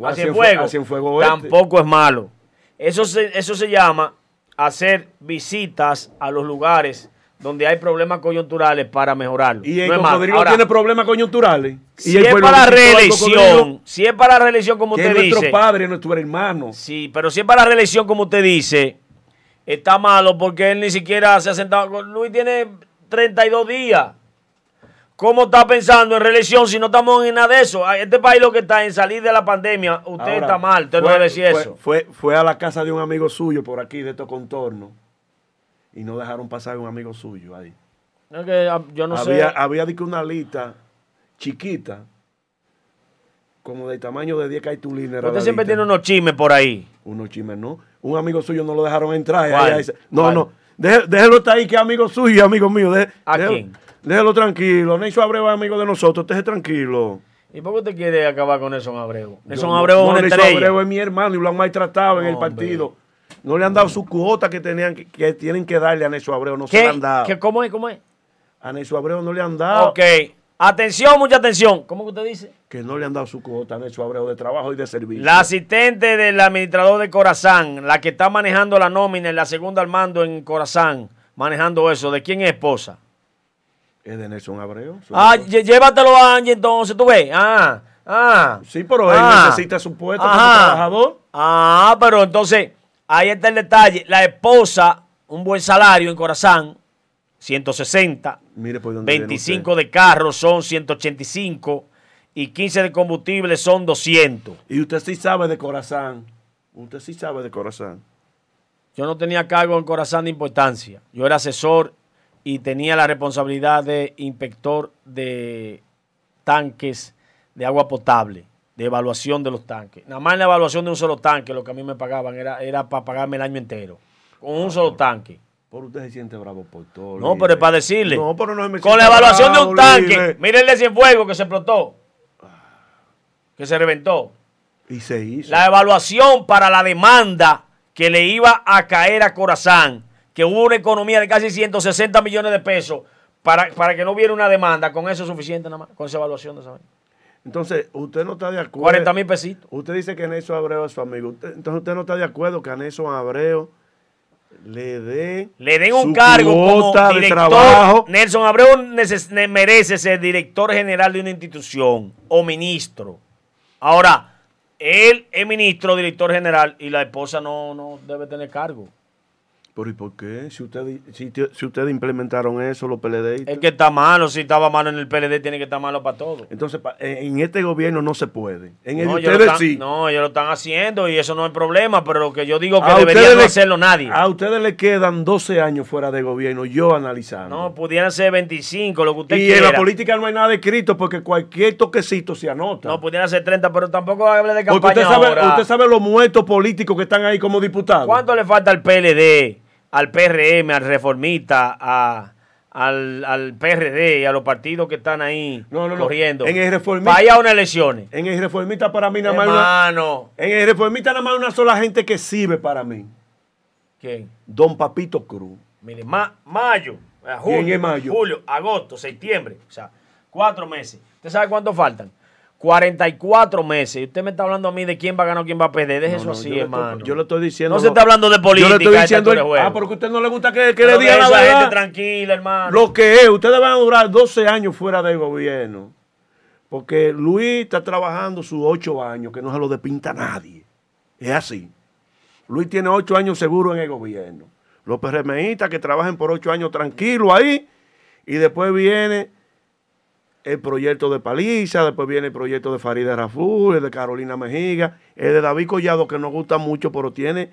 Fue a a Cienfuegos. Cienfuegos. A Cienfuegos Oeste. Tampoco es malo. Eso se, eso se llama hacer visitas a los lugares donde hay problemas coyunturales para mejorarlo. Y el No cocodrilo Ahora, tiene problemas coyunturales. si es para reelección, si es para reelección como usted es nuestro dice, padre, nuestro hermano. Sí, pero si es para reelección, como usted dice, está malo porque él ni siquiera se ha sentado. Luis tiene 32 días. ¿Cómo está pensando en reelección si no estamos en nada de eso? Ay, Este país lo que está en salir de la pandemia, usted Ahora, está mal, usted no fue- debe decir fue- eso. Fue, fue a la casa de un amigo suyo por aquí, de estos contornos, y no dejaron pasar a un amigo suyo ahí. Es que, ah, yo no había, sé. había de que una lista chiquita, como del tamaño de 10 cartulinas. Usted siempre lista. tiene unos chismes por ahí. Unos chismes, ¿no? Un amigo suyo no lo dejaron entrar. no, ¿Cuál? no. déjelo estar ahí, que es amigo suyo y amigo mío. deje- ¿A déjelo- quién? Déjelo tranquilo. Nelson Abreu es amigo de nosotros. Usted es tranquilo. ¿Y por qué usted quiere acabar con Nelson Abreu? Nelson Yo no- Abreu es no, una Nelson. Abreu es mi hermano y lo han maltratado en el hombre. partido. No le han dado su cuota que tenían que, que tienen que darle a Nelson Abreu. No se ¿Qué? le han dado. ¿Qué- ¿Cómo es? ¿Cómo es? A Nelson Abreu no le han dado. Ok. Atención, mucha atención. ¿Cómo que usted dice? Que no le han dado su cuota a Nelson Abreu de trabajo y de servicio. La asistente del administrador de Corazán, la que está manejando la nómina en la segunda al mando en Corazán, manejando eso, ¿de quién es esposa? Es de Nelson Abreu. Ah, llévatelo a Angie entonces, tú ves. Ah, ah. Sí, pero él Ah. necesita su puesto como trabajador. Ah, pero entonces, ahí está el detalle. La esposa, un buen salario en Corazán, 160. Mire por dónde viene 25 de carro son 185 y 15 de combustible son 200. usted. Y usted sí sabe de corazón. Usted sí sabe de corazón. Yo no tenía cargo en Corazán de importancia. Yo era asesor y tenía la responsabilidad de inspector de tanques de agua potable, de evaluación de los tanques. Nada más en la evaluación de un solo tanque, lo que a mí me pagaban era, era para pagarme el año entero. Con un solo tanque. Por usted se siente bravo por todo. No, pero es para decirle. No, pero no me Con la evaluación de un tanque. Libre. Mire el de Cienfuegos que se explotó. Que se reventó. Y se hizo. La evaluación para la demanda que le iba a caer a Corazán, que hubo una economía de casi 160 millones de pesos para, para que no hubiera una demanda, con eso es suficiente nada más, con esa evaluación de esa vaina. Entonces, usted no está de acuerdo. 40 mil pesitos. Usted dice que Nelson Abreu es su amigo. Usted- entonces, usted no está de acuerdo que a Nelson Abreu le dé. Le den un su cargo como de director. trabajo. Nelson Abreu merece ser director general de una institución o ministro. Ahora, él es ministro, director general y la esposa no, no debe tener cargo. Pero ¿y por qué? Si ustedes si, te- si ustedes implementaron eso, los PLD. Es que está malo, si estaba malo en el PLD, tiene que estar malo para todo. Entonces, en este gobierno no se puede. En el No, de ustedes están- sí. no, ellos lo están haciendo y eso no es problema, pero lo que yo digo que A debería no hacerlo nadie. A ustedes le quedan 12 años fuera de gobierno, yo analizando. No, pudieran ser 25, lo que usted y quiera. en la política no hay nada escrito porque cualquier toquecito se anota. No, pudieran ser 30, pero tampoco hable de porque campaña usted sabe, ahora. usted sabe los muertos políticos que están ahí como diputados. ¿Cuánto le falta al PLD, al PRM, al Reformista, a- al, al PRD y a los partidos que están ahí No, no, no. corriendo? En el Reformista- Para ir a unas elecciones. En el reformista para mí nada más hay una, Hermano. en el reformista nada más una sola gente que sirve para mí. ¿Quién? Don Papito Cruz. Mire, ma- mayo, eh, julio, julio, agosto, septiembre. O sea, cuatro meses. ¿Usted sabe cuánto faltan? 44 meses. Y usted me está hablando a mí de quién va a ganar o quién va a perder. Deje No, eso no, así, yo hermano. estoy- yo le estoy diciendo. No se está hablando de política. Yo le estoy a esta diciendo. ah, porque a usted no le gusta que, que le diga la gente tranquila, hermano. Lo que es, ustedes van a durar 12 años fuera del gobierno. Porque Luis está trabajando sus 8 años, que no se lo despinta nadie. Es así. Luis tiene 8 años seguro en el gobierno. Los PRMistas que trabajen por 8 años tranquilos ahí. Y después viene el proyecto de Paliza, después viene el proyecto de Farida Raful, el de Carolina Mejiga, el de David Collado, que nos gusta mucho, pero tiene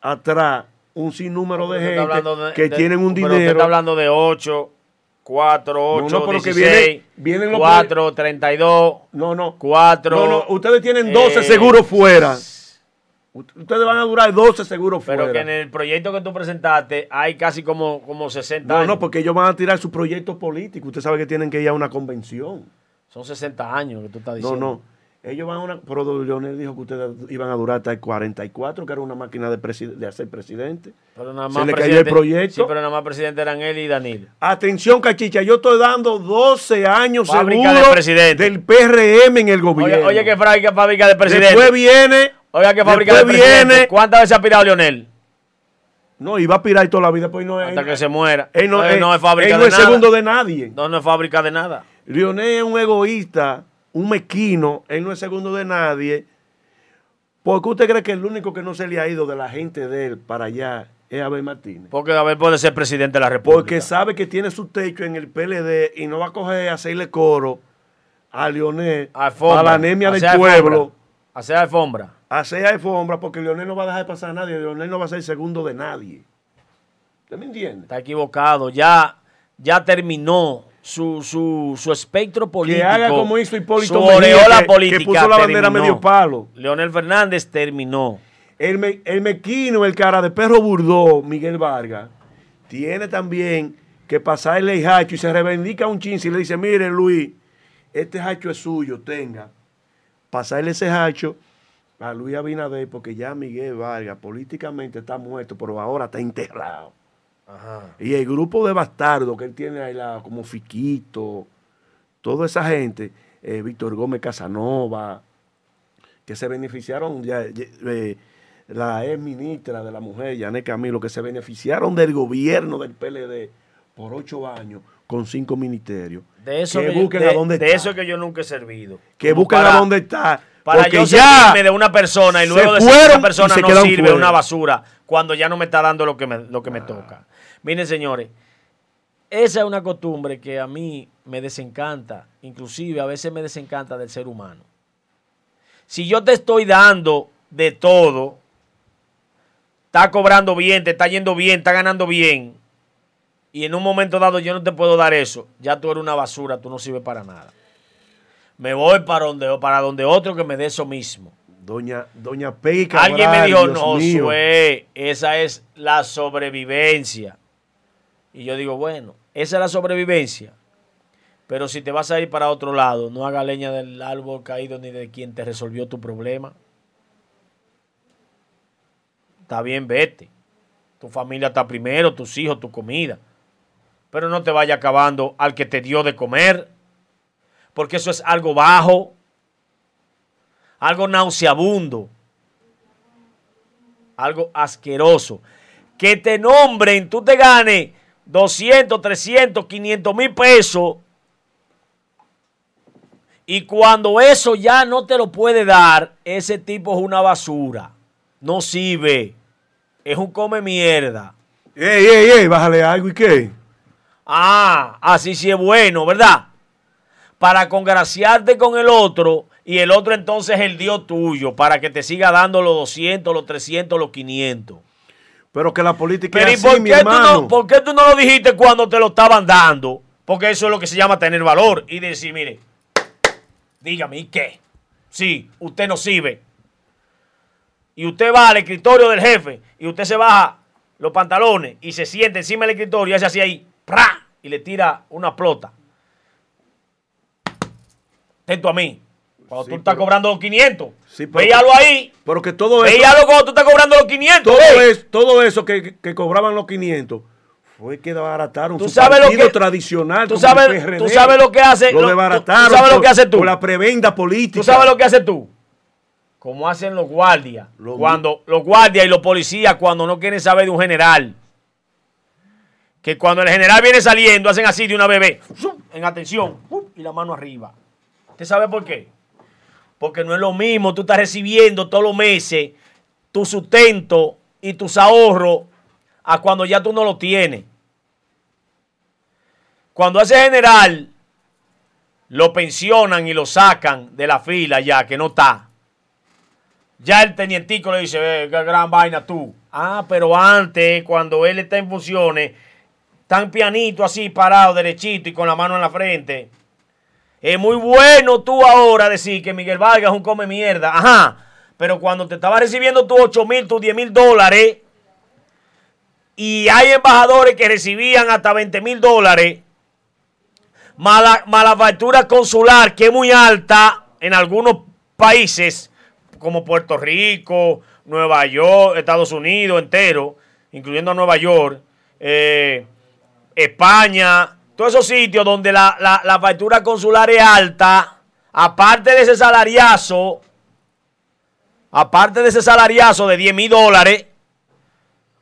atrás un sinnúmero de gente de- que de- tienen un pero usted dinero. está hablando de 8, 4, 8, No, no, pero que 16, viene- vienen los 4, 32, No, no. 4. No, no, ustedes tienen 12 eh, seguros fuera. Ustedes van a durar 12 seguros Pero fuera. que en el proyecto que tú presentaste hay casi como, como 60 No, años. no, porque ellos van a tirar su proyecto político. Usted sabe que tienen que ir a una convención. Son 60 años que tú estás No, diciendo. no. Ellos van a una. Pero don Leonel dijo que ustedes iban a durar hasta el 44, que era una máquina de, presi- de hacer presidente. Pero nada Se más le cayó el presidente- proyecto. Sí, pero nada más presidente eran él y Danilo. Atención, cachicha, yo estoy dando 12 años de presidente. del PRM en el Oye, gobierno. oye, que fábrica, fábrica de presidente. Después viene. Que presidente. viene- ¿Cuántas veces ha aspirado Leonel? No, iba a pirar toda la vida, pues no es. Hasta que se muera. Él no, él- es fábrica él no de es nada. segundo de nadie. No, no es fábrica de nada. Lionel es un egoísta, un mequino, él no es segundo de nadie. Porque usted cree que el único que no se le ha ido de la gente de él para allá es Abel Martínez. Porque Abel puede ser presidente de la República. Porque sabe que tiene su techo en el PLD y no va a coger a hacerle coro a Lionel Alfombra. a la anemia del Hacer alfombra. pueblo. Hacer alfombra. Hacer alfombra porque Lionel no va a dejar pasar a nadie. Lionel no va a ser segundo de nadie. ¿Usted me entiende? Está equivocado. Ya, ya terminó su, su, su espectro político. Que haga como hizo Hipólito Su Mejía, oreola que- política que puso la bandera terminó. medio palo. Leonel Fernández terminó. El, me- el mequino, el cara de perro burdó, Miguel Vargas, tiene también que pasarle el hacho y se reivindica un chin y le dice, mire Luis, este hacho es suyo, tenga. Pasarle ese hacho a Luis Abinader porque ya Miguel Vargas políticamente está muerto, pero ahora está enterrado. Y el grupo de bastardos que él tiene ahí, la- como Fiquito, toda esa gente, eh, Víctor Gómez Casanova, que se beneficiaron, ya, ya, eh, la ex ministra de la mujer, Yané Camilo, que se beneficiaron del gobierno del PLD por ocho años con cinco ministerios. De eso que que, yo- de, a dónde de está. eso que yo nunca he servido. que busquen para- a dónde está. Para porque yo servirme de una persona y luego decir que fueron esa persona se no sirve, fuera. una basura, cuando ya no me está dando lo que me, lo que me toca. Miren, señores, esa es una costumbre que a mí me desencanta, inclusive a veces me desencanta del ser humano. Si yo te estoy dando de todo, está cobrando bien, te está yendo bien, está ganando bien, y en un momento dado yo no te puedo dar eso, ya tú eres una basura, tú no sirves para nada. Me voy para donde, para donde otro que me dé eso mismo. Doña, doña Peggy Cabral, Alguien me dijo, Dios no, mío. Esa es la sobrevivencia. Y yo digo, bueno, esa es la sobrevivencia. Pero si te vas a ir para otro lado, no haga leña del árbol caído ni de quien te resolvió tu problema. Está bien, vete. Tu familia está primero, tus hijos, tu comida. Pero no te vaya acabando al que te dio de comer. Porque eso es algo bajo, algo nauseabundo, algo asqueroso. Que te nombren, tú te ganes 200, 300, 500 mil pesos y cuando eso ya no te lo puede dar, ese tipo es una basura. No sirve. Es un come mierda. Ey, ey, ey, bájale algo y qué. Ah, así sí es bueno, ¿verdad? Para congraciarte con el otro y el otro entonces es el Dios tuyo, para que te siga dando los 200, los 300, los 500. Pero que la política Pero ¿y es así, por mi qué, tú no, por qué tú no lo dijiste cuando te lo estaban dando? Porque eso es lo que se llama tener valor y decir, mire, dígame, ¿y qué? Sí, usted no sirve. Y usted va al escritorio del jefe y usted se baja los pantalones y se siente encima del escritorio y hace así ahí, ¡pra! y le tira una plota. Atento a mí. Cuando Sí, tú estás pero- cobrando los 500, Sí, pero- véalo ahí. Pero que todo eso, Véalo cuando tú estás cobrando los 500. todo, ve. es, todo eso que, que cobraban los 500 fue que desbarataron Tú su sabes lo partido que- tradicional. tú sabes- el PRD. tú sabes lo que hace- Lo lo- tú- tú desbarataron. sabes lo por- que haces tú. Por la prebenda política. ¿Tú sabes lo que haces tú? Como hacen los guardias. Lo cuando los guardias y los policías cuando no quieren saber de un general. Que cuando el general viene saliendo hacen así de una bebé. En atención. Y la mano arriba. ¿Usted sabe por qué? Porque no es lo mismo. Tú estás recibiendo todos los meses tu sustento y tus ahorros a cuando ya tú no lo tienes. Cuando ese general lo pensionan y lo sacan de la fila ya, que no está. Ya el tenientico le dice, "Eh, qué gran vaina tú. Ah, pero antes, cuando él está en funciones, tan pianito así, parado, derechito y con la mano en la frente. Es muy bueno tú ahora decir que Miguel Vargas es un come mierda. Ajá. Pero cuando te estaba recibiendo tus 8 mil, tus 10 mil dólares, y hay embajadores que recibían hasta 20 mil dólares, mala, mala factura consular, que es muy alta en algunos países, como Puerto Rico, Nueva York, Estados Unidos entero, incluyendo a Nueva York, eh, España, todos esos sitios donde la, la, factura consular es alta, aparte de ese salariazo, aparte de ese salariazo de 10 mil dólares,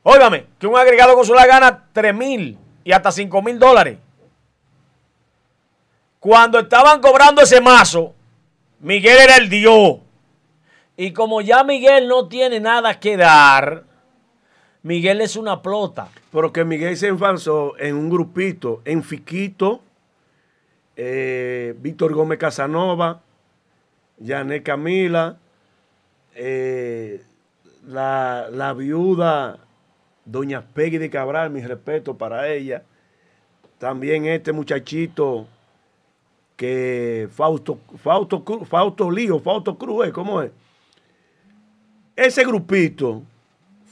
óigame, que un agregado consular gana 3 mil y hasta 5 mil dólares. Cuando estaban cobrando ese mazo, Miguel era el Dios. Y como ya Miguel no tiene nada que dar, Miguel es una plota. Pero que Miguel se enfanzó en un grupito, en Fiquito, eh, Víctor Gómez Casanova, Janet Camila, eh, la, la viuda Doña Peggy de Cabral, mi respeto para ella. También este muchachito que Fausto, Fausto, Fausto Lío, Fausto Cruz. ¿cómo es? Ese grupito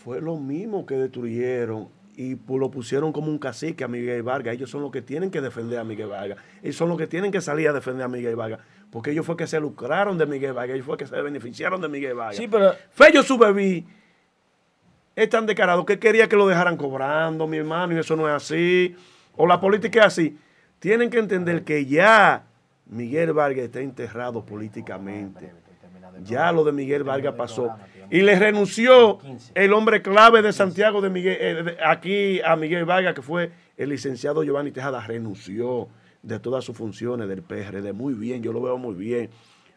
fue lo mismo que destruyeron y lo pusieron como un cacique a Miguel Vargas. Ellos son los que tienen que defender a Miguel Vargas. Ellos son los que tienen que salir a defender a Miguel Vargas. Porque ellos fue que se lucraron de Miguel Vargas. Ellos fue que se beneficiaron de Miguel Vargas. Sí, pero Fello su bebé es tan descarado que quería que lo dejaran cobrando, mi hermano, y eso no es así. O la política es así. Tienen que entender que ya Miguel Vargas está enterrado políticamente. Ya lo de Miguel Vargas pasó. Y le renunció el hombre clave de Santiago de Miguel, eh, de- aquí a Miguel Vargas, que fue el licenciado Giovanni Tejada, renunció de todas sus funciones del PRD. Muy bien, yo lo veo muy bien.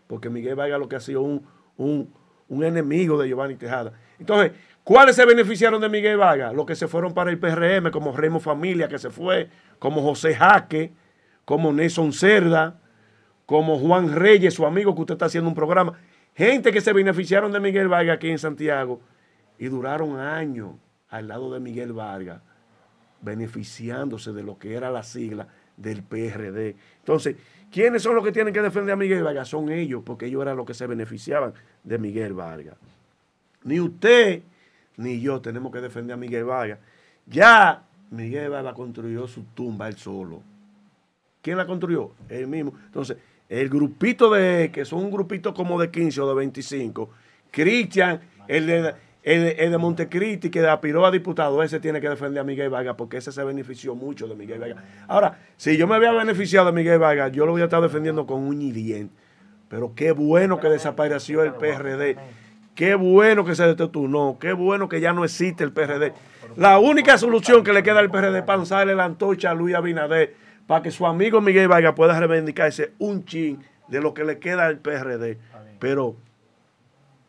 Porque Miguel Vargas lo que ha sido un, un, un enemigo de Giovanni Tejada. Entonces, ¿cuáles se beneficiaron de Miguel Vargas? Los que se fueron para el PRM, como Remo Familia, que se fue, como José Jaque, como Nelson Cerda, como Juan Reyes, su amigo, que usted está haciendo un programa. Gente que se beneficiaron de Miguel Vargas aquí en Santiago y duraron años al lado de Miguel Vargas, beneficiándose de lo que era la sigla del PRD. Entonces, ¿quiénes son los que tienen que defender a Miguel Vargas? Son ellos, porque ellos eran los que se beneficiaban de Miguel Vargas. Ni usted ni yo tenemos que defender a Miguel Vargas. Ya Miguel Vargas construyó su tumba él solo. ¿Quién la construyó? Él mismo. Entonces, el grupito de, que son un grupito como de 15 o de 25, Cristian, el de, el, de- Montecristi que aspiró a diputado, ese tiene que defender a Miguel Vargas porque ese se benefició mucho de Miguel Vargas. Ahora, si yo me había beneficiado de Miguel Vargas, yo lo voy a estar defendiendo con uña y. Pero qué bueno que desapareció el PRD. Qué bueno que se detonó. Qué bueno que ya no existe el PRD. La única solución que le queda al PRD es pasarle la antorcha a Luis Abinader para que su amigo Miguel Vargas pueda reivindicarse un chin de lo que le queda al PRD. Pero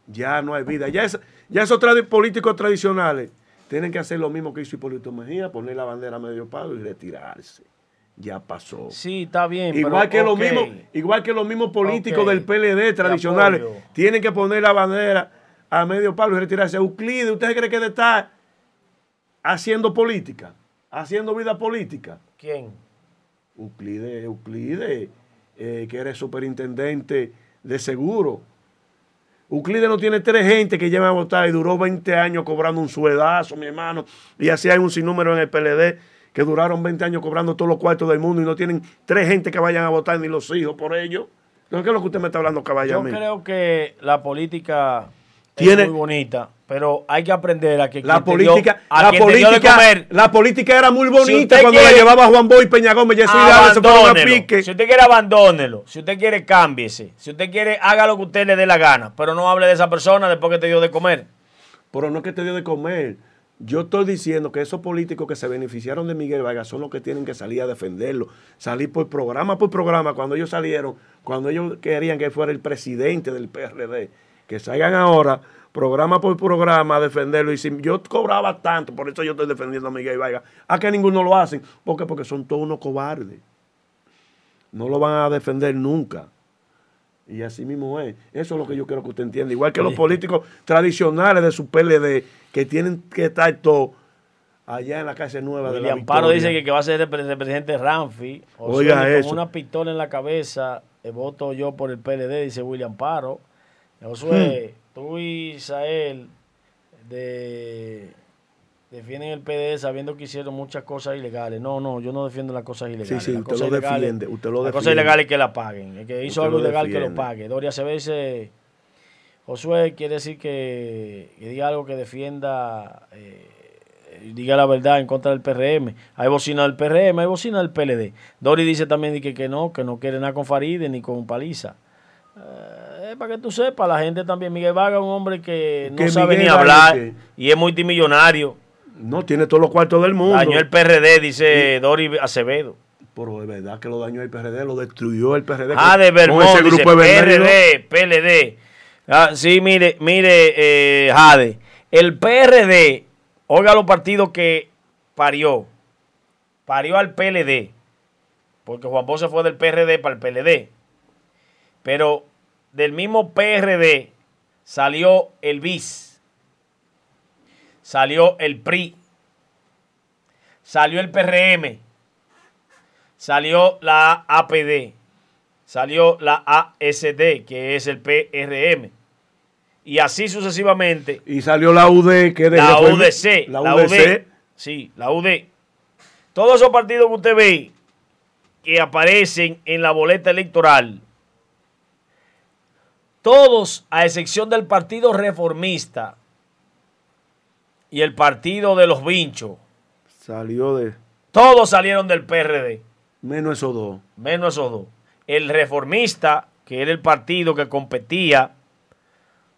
ya no hay vida. Ya, es, ya esos tradi- políticos tradicionales tienen que hacer lo mismo que hizo Hipólito Mejía, poner la bandera a medio palo y retirarse. Ya pasó. Sí, está bien. Igual pero, que, ok. los mismos, igual que los mismos políticos del PLD tradicionales tienen que poner la bandera a medio palo y retirarse. Euclides, ¿usted cree que de estar haciendo política? Haciendo vida política. ¿Quién? Euclides, Euclides, eh, que eres superintendente de seguro. Euclides no tiene tres gente que lleva a votar y duró 20 años cobrando un sueldazo, mi hermano. Y así hay un sinnúmero en el PLD que duraron 20 años cobrando todos los cuartos del mundo y no tienen tres gente que vayan a votar ni los hijos por ellos. Entonces, ¿qué es lo que usted me está hablando, caballo? Yo creo que la política Tiene- es muy bonita, pero hay que aprender a que La dio- política, la dio de política, comer, la política era muy bonita cuando la quiere- llevaba Juan Boy, Peña Gómez, se pique. Si usted quiere, abandónelo. Si usted quiere, cámbiese. Si usted quiere, haga lo que usted le dé la gana. Pero no hable de esa persona después que te dio de comer. Pero no es que te dio de comer. Yo estoy diciendo que esos políticos que se beneficiaron de Miguel Vargas son los que tienen que salir a defenderlo. Salir por programa por programa. Cuando ellos salieron, cuando ellos querían que fuera el presidente del PRD, que salgan ahora, programa por programa, a defenderlo. Y si yo cobraba tanto, por eso yo estoy defendiendo a Miguel Vargas. ¿A que ninguno lo hacen? ¿Por qué? Porque son todos unos cobardes. No lo van a defender nunca. Y así mismo es. Eso es lo que yo quiero que usted entienda. Igual que los políticos tradicionales de su PLD, que tienen que estar todos allá en la calle nueva de la William Paro Victoria. dice que, que va a ser el pre- el presidente Ramfi. O Oiga sea, eso. Con una pistola en la cabeza, eh, voto yo por el PLD, dice William Paro. Josué, Hmm. tú y Isael de, defienden el PLD sabiendo que hicieron muchas cosas ilegales. No, no, yo no defiendo las cosas ilegales. Sí, sí, Las usted cosas lo ilegales- defiende, usted lo Las cosas defiende. ilegales que la paguen. El que hizo Usted algo ilegal que lo defiende. pague. Doria se dice, Josué quiere decir que, que diga algo que defienda, eh, diga la verdad en contra del PRM. Hay bocina del PRM, hay bocina del PLD. Dori dice también que, que no, que no quiere nada con Faride ni con Paliza. Eh, para que tú sepas, la gente también, Miguel Vargas es un hombre que no Que sabe Miguel ni hablar y es multimillonario. No, tiene todos los cuartos del mundo. Dañó el PRD, dice Dori Acevedo. Pero es verdad que lo dañó el PRD, lo destruyó el PRD. Ah, de con Vermont, ese dice, grupo de Bernardo. PRD, PLD. Ah, sí, mire, mire, eh, Jade. El PRD, oiga los partidos que parió. Parió al PLD. Porque Juan Bosch fue del PRD para el PLD. Pero del mismo PRD salió el BIS. Salió el PRI. Salió el PRM. Salió la APD. Salió la ASD, que es el PRM. Y así sucesivamente. Y salió la UD, que es de La UDC. La La UDC. UD. Sí, la UD. Todos esos partidos que usted ve que aparecen en la boleta electoral, todos, a excepción del Partido Reformista y el Partido de los Vinchos, Salió de. todos salieron del PRD. Menos esos dos. menos esos dos. El reformista, que era el partido que competía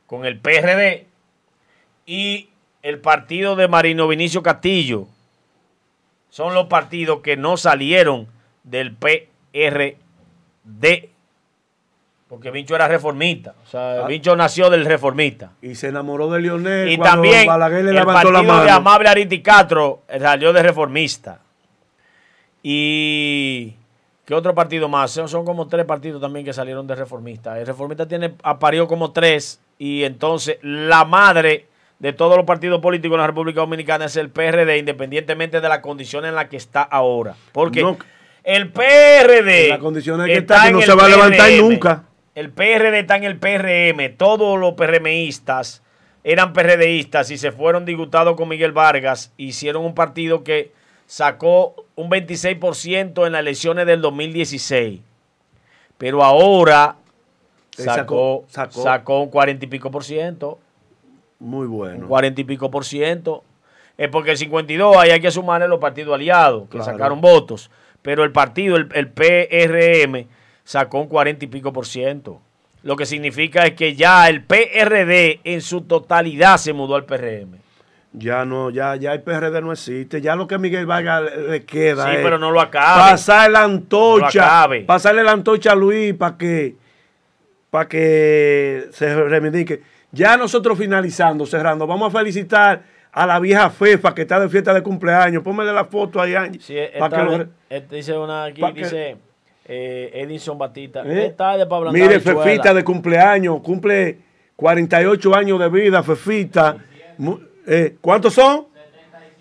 con el PRD, y el partido de Marino Vinicio Castillo, son los partidos que no salieron del PRD. Porque Vincho era reformista. O sea, Ah. Vincho nació del reformista. Y se enamoró de Lionel. Y cuando también Balaguer le el levantó la partido mano. de Amable Ariti Castro salió de reformista. Y ¿qué otro partido más? Son, como tres partidos también que salieron de reformista. El reformista tiene aparió como tres y entonces la madre de todos los partidos políticos en la República Dominicana es el PRD, independientemente de la condición en la que está ahora. Porque No. el PRD la condición en que está está, que no se va a levantar nunca. El PRD está en el PRM. Todos los PRMistas eran PRDistas y se fueron disgustados con Miguel Vargas. Hicieron un partido que sacó un 26% en las elecciones del 2016. Pero ahora sacó, sacó- un 40 y pico por ciento. Muy un bueno. 40 y pico por ciento. Es porque el 52 ahí hay que sumarle los partidos aliados que Claro. sacaron votos. Pero el partido, el, el PRM, sacó un 40 y pico por ciento. Lo que significa es que ya el PRD en su totalidad se mudó al PRM. Ya no, ya, ya el PRD no existe. Ya lo que Miguel Vargas le, queda Sí, es pero no lo acabe. pasar la antorcha. No lo acabe. pasarle la antorcha a Luis para que, para que se reivindique. Ya nosotros finalizando, cerrando, vamos a felicitar a la vieja Fefa que está de fiesta de cumpleaños. Póngale la foto ahí, Angie. Sí, pa' esta que lo este dice una aquí, que- dice eh, Edison Batista. ¿Eh? Es tarde para ablandar Mire. Fefita de cumpleaños, cumple 48 años de vida, Fefita. Eh, ¿Cuántos son?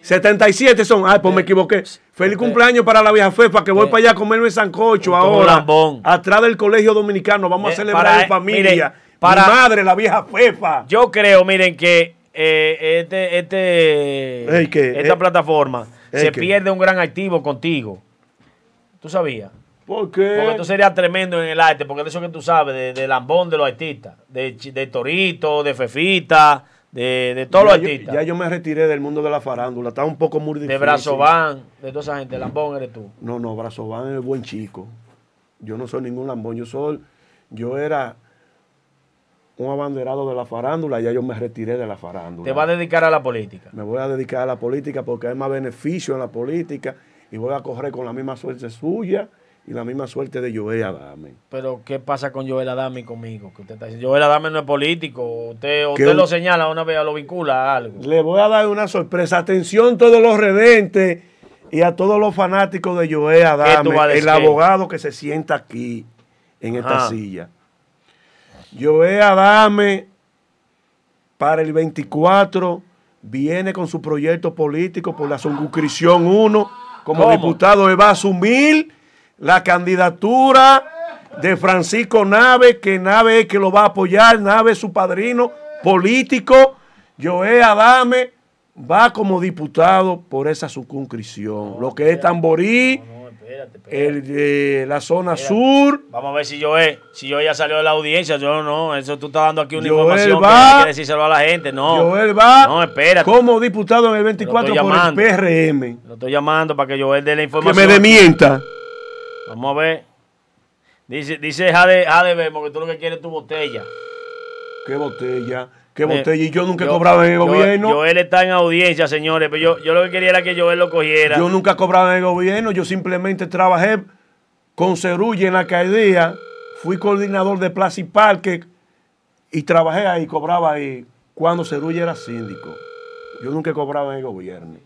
77 son. Ay, pues me equivoqué. Feliz cumpleaños para la vieja Fefa, que voy Eh, para allá a comerme sancocho ahora. Atrás del colegio dominicano. Vamos a Eh, celebrar para- en familia. mire, para- Mi madre, la vieja Fefa. Yo creo, miren, que eh, este, este, ¿qué? esta Eh, plataforma se pierde un gran activo contigo. ¿Tú sabías? ¿Por qué? Porque tú serías tremendo en el arte, porque de eso que tú sabes, de, de lambón de los artistas, de, de Torito, de Fefita, de, de todos ya, los yo, artistas, ya yo me retiré del mundo de la farándula. Está un poco muy difícil. de Brazován, de toda esa gente, lambón eres tú. No, no, Brazován es buen chico. Yo no soy ningún lambón. Yo soy, yo era un abanderado de la farándula, ya yo me retiré de la farándula. Te va a dedicar a la política. Me voy a dedicar a la política porque hay más beneficio en la política y voy a correr con la misma suerte suya y la misma suerte de Joey Adame. Pero, ¿qué pasa con Joel Adame y conmigo? Que usted está diciendo, Joel Adame no es político. Usted, lo señala una vez, lo vincula a algo. Le voy a dar una sorpresa. Atención todos los redentes y a todos los fanáticos de Joey Adame, el abogado que se sienta aquí en esta silla. Joey Adame para el 24 viene con su proyecto político por la circunscripción 1 como ¿Cómo? diputado. Él va a asumir la candidatura de Francisco Nave, que Nave es que lo va a apoyar, Nave es su padrino político. Joey Adame va como diputado por esa circunscripción. lo que es Tamborí, No, espérate, espérate. el de la zona sur. Vamos a ver si Joel, si Joel ya salió de la audiencia. Yo no, eso tú estás dando aquí una Joel información va- que hay que decírselo a la gente. No, Joel va no, espérate. como diputado en el 24 Lo por el. PRM. Lo estoy llamando para que Joel dé la Que información. me demienta. Vamos a ver. Dice, dice Jade, Jade Bemo que tú lo que quieres es tu botella. ¿Qué botella? ¿Qué botella? Y yo nunca he yo- cobrado en el yo- gobierno. Joel está en audiencia, señores. Pero yo, yo lo que quería era que Joel lo cogiera. Yo nunca he cobrado en el gobierno. Yo simplemente trabajé con Cerulla en la alcaldía. Fui coordinador de Plaza y Parque y trabajé ahí, cobraba ahí cuando Cerulla era síndico. Yo nunca he cobrado en el gobierno.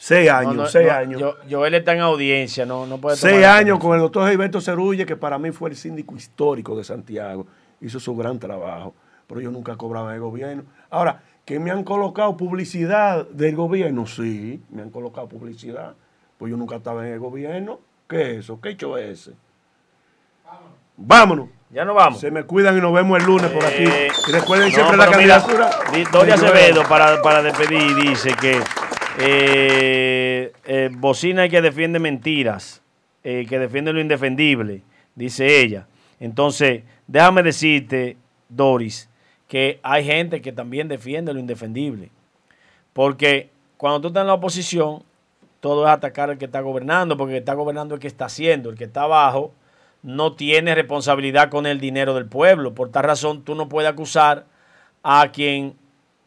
Seis años, no, seis no, años. yo- Joel está en audiencia, no, no puede Seis años con el doctor Gilberto Cerulle, que para mí fue el síndico histórico de Santiago. Hizo su gran trabajo, pero yo nunca cobraba en el gobierno. Ahora, que me han colocado publicidad del gobierno, sí, me han colocado publicidad. Pues yo nunca estaba en el gobierno. ¿Qué es eso? ¿Qué hecho es ese? Vámonos. Ya no vamos. Se me cuidan y nos vemos el lunes por aquí. Eh, Y recuerden siempre la mira, candidatura. di- Doria de. Acevedo, para, para despedir, dice que eh, eh, Bocina que defiende mentiras, eh, que defiende lo indefendible, dice ella. Entonces, déjame decirte, Doris, que hay gente que también defiende lo indefendible. Porque cuando tú estás en la oposición, todo es atacar al que está gobernando, porque el que está gobernando es el que está haciendo, el que está abajo no tiene responsabilidad con el dinero del pueblo. Por tal razón, tú no puedes acusar a quien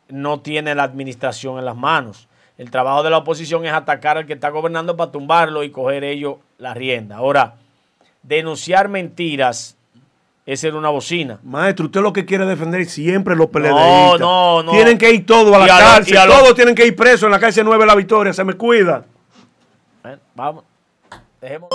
no tiene la administración en las manos. El trabajo de la oposición es atacar al que está gobernando para tumbarlo y coger ellos la rienda. Ahora, denunciar mentiras es ser una bocina. Maestro, usted lo que quiere defender siempre los PLDistas. no, no. Tienen que ir todos a la Y a lo- cárcel. lo- todos tienen que ir presos en la cárcel 9 de la Victoria. Se me cuida. Vamos. Dejemos.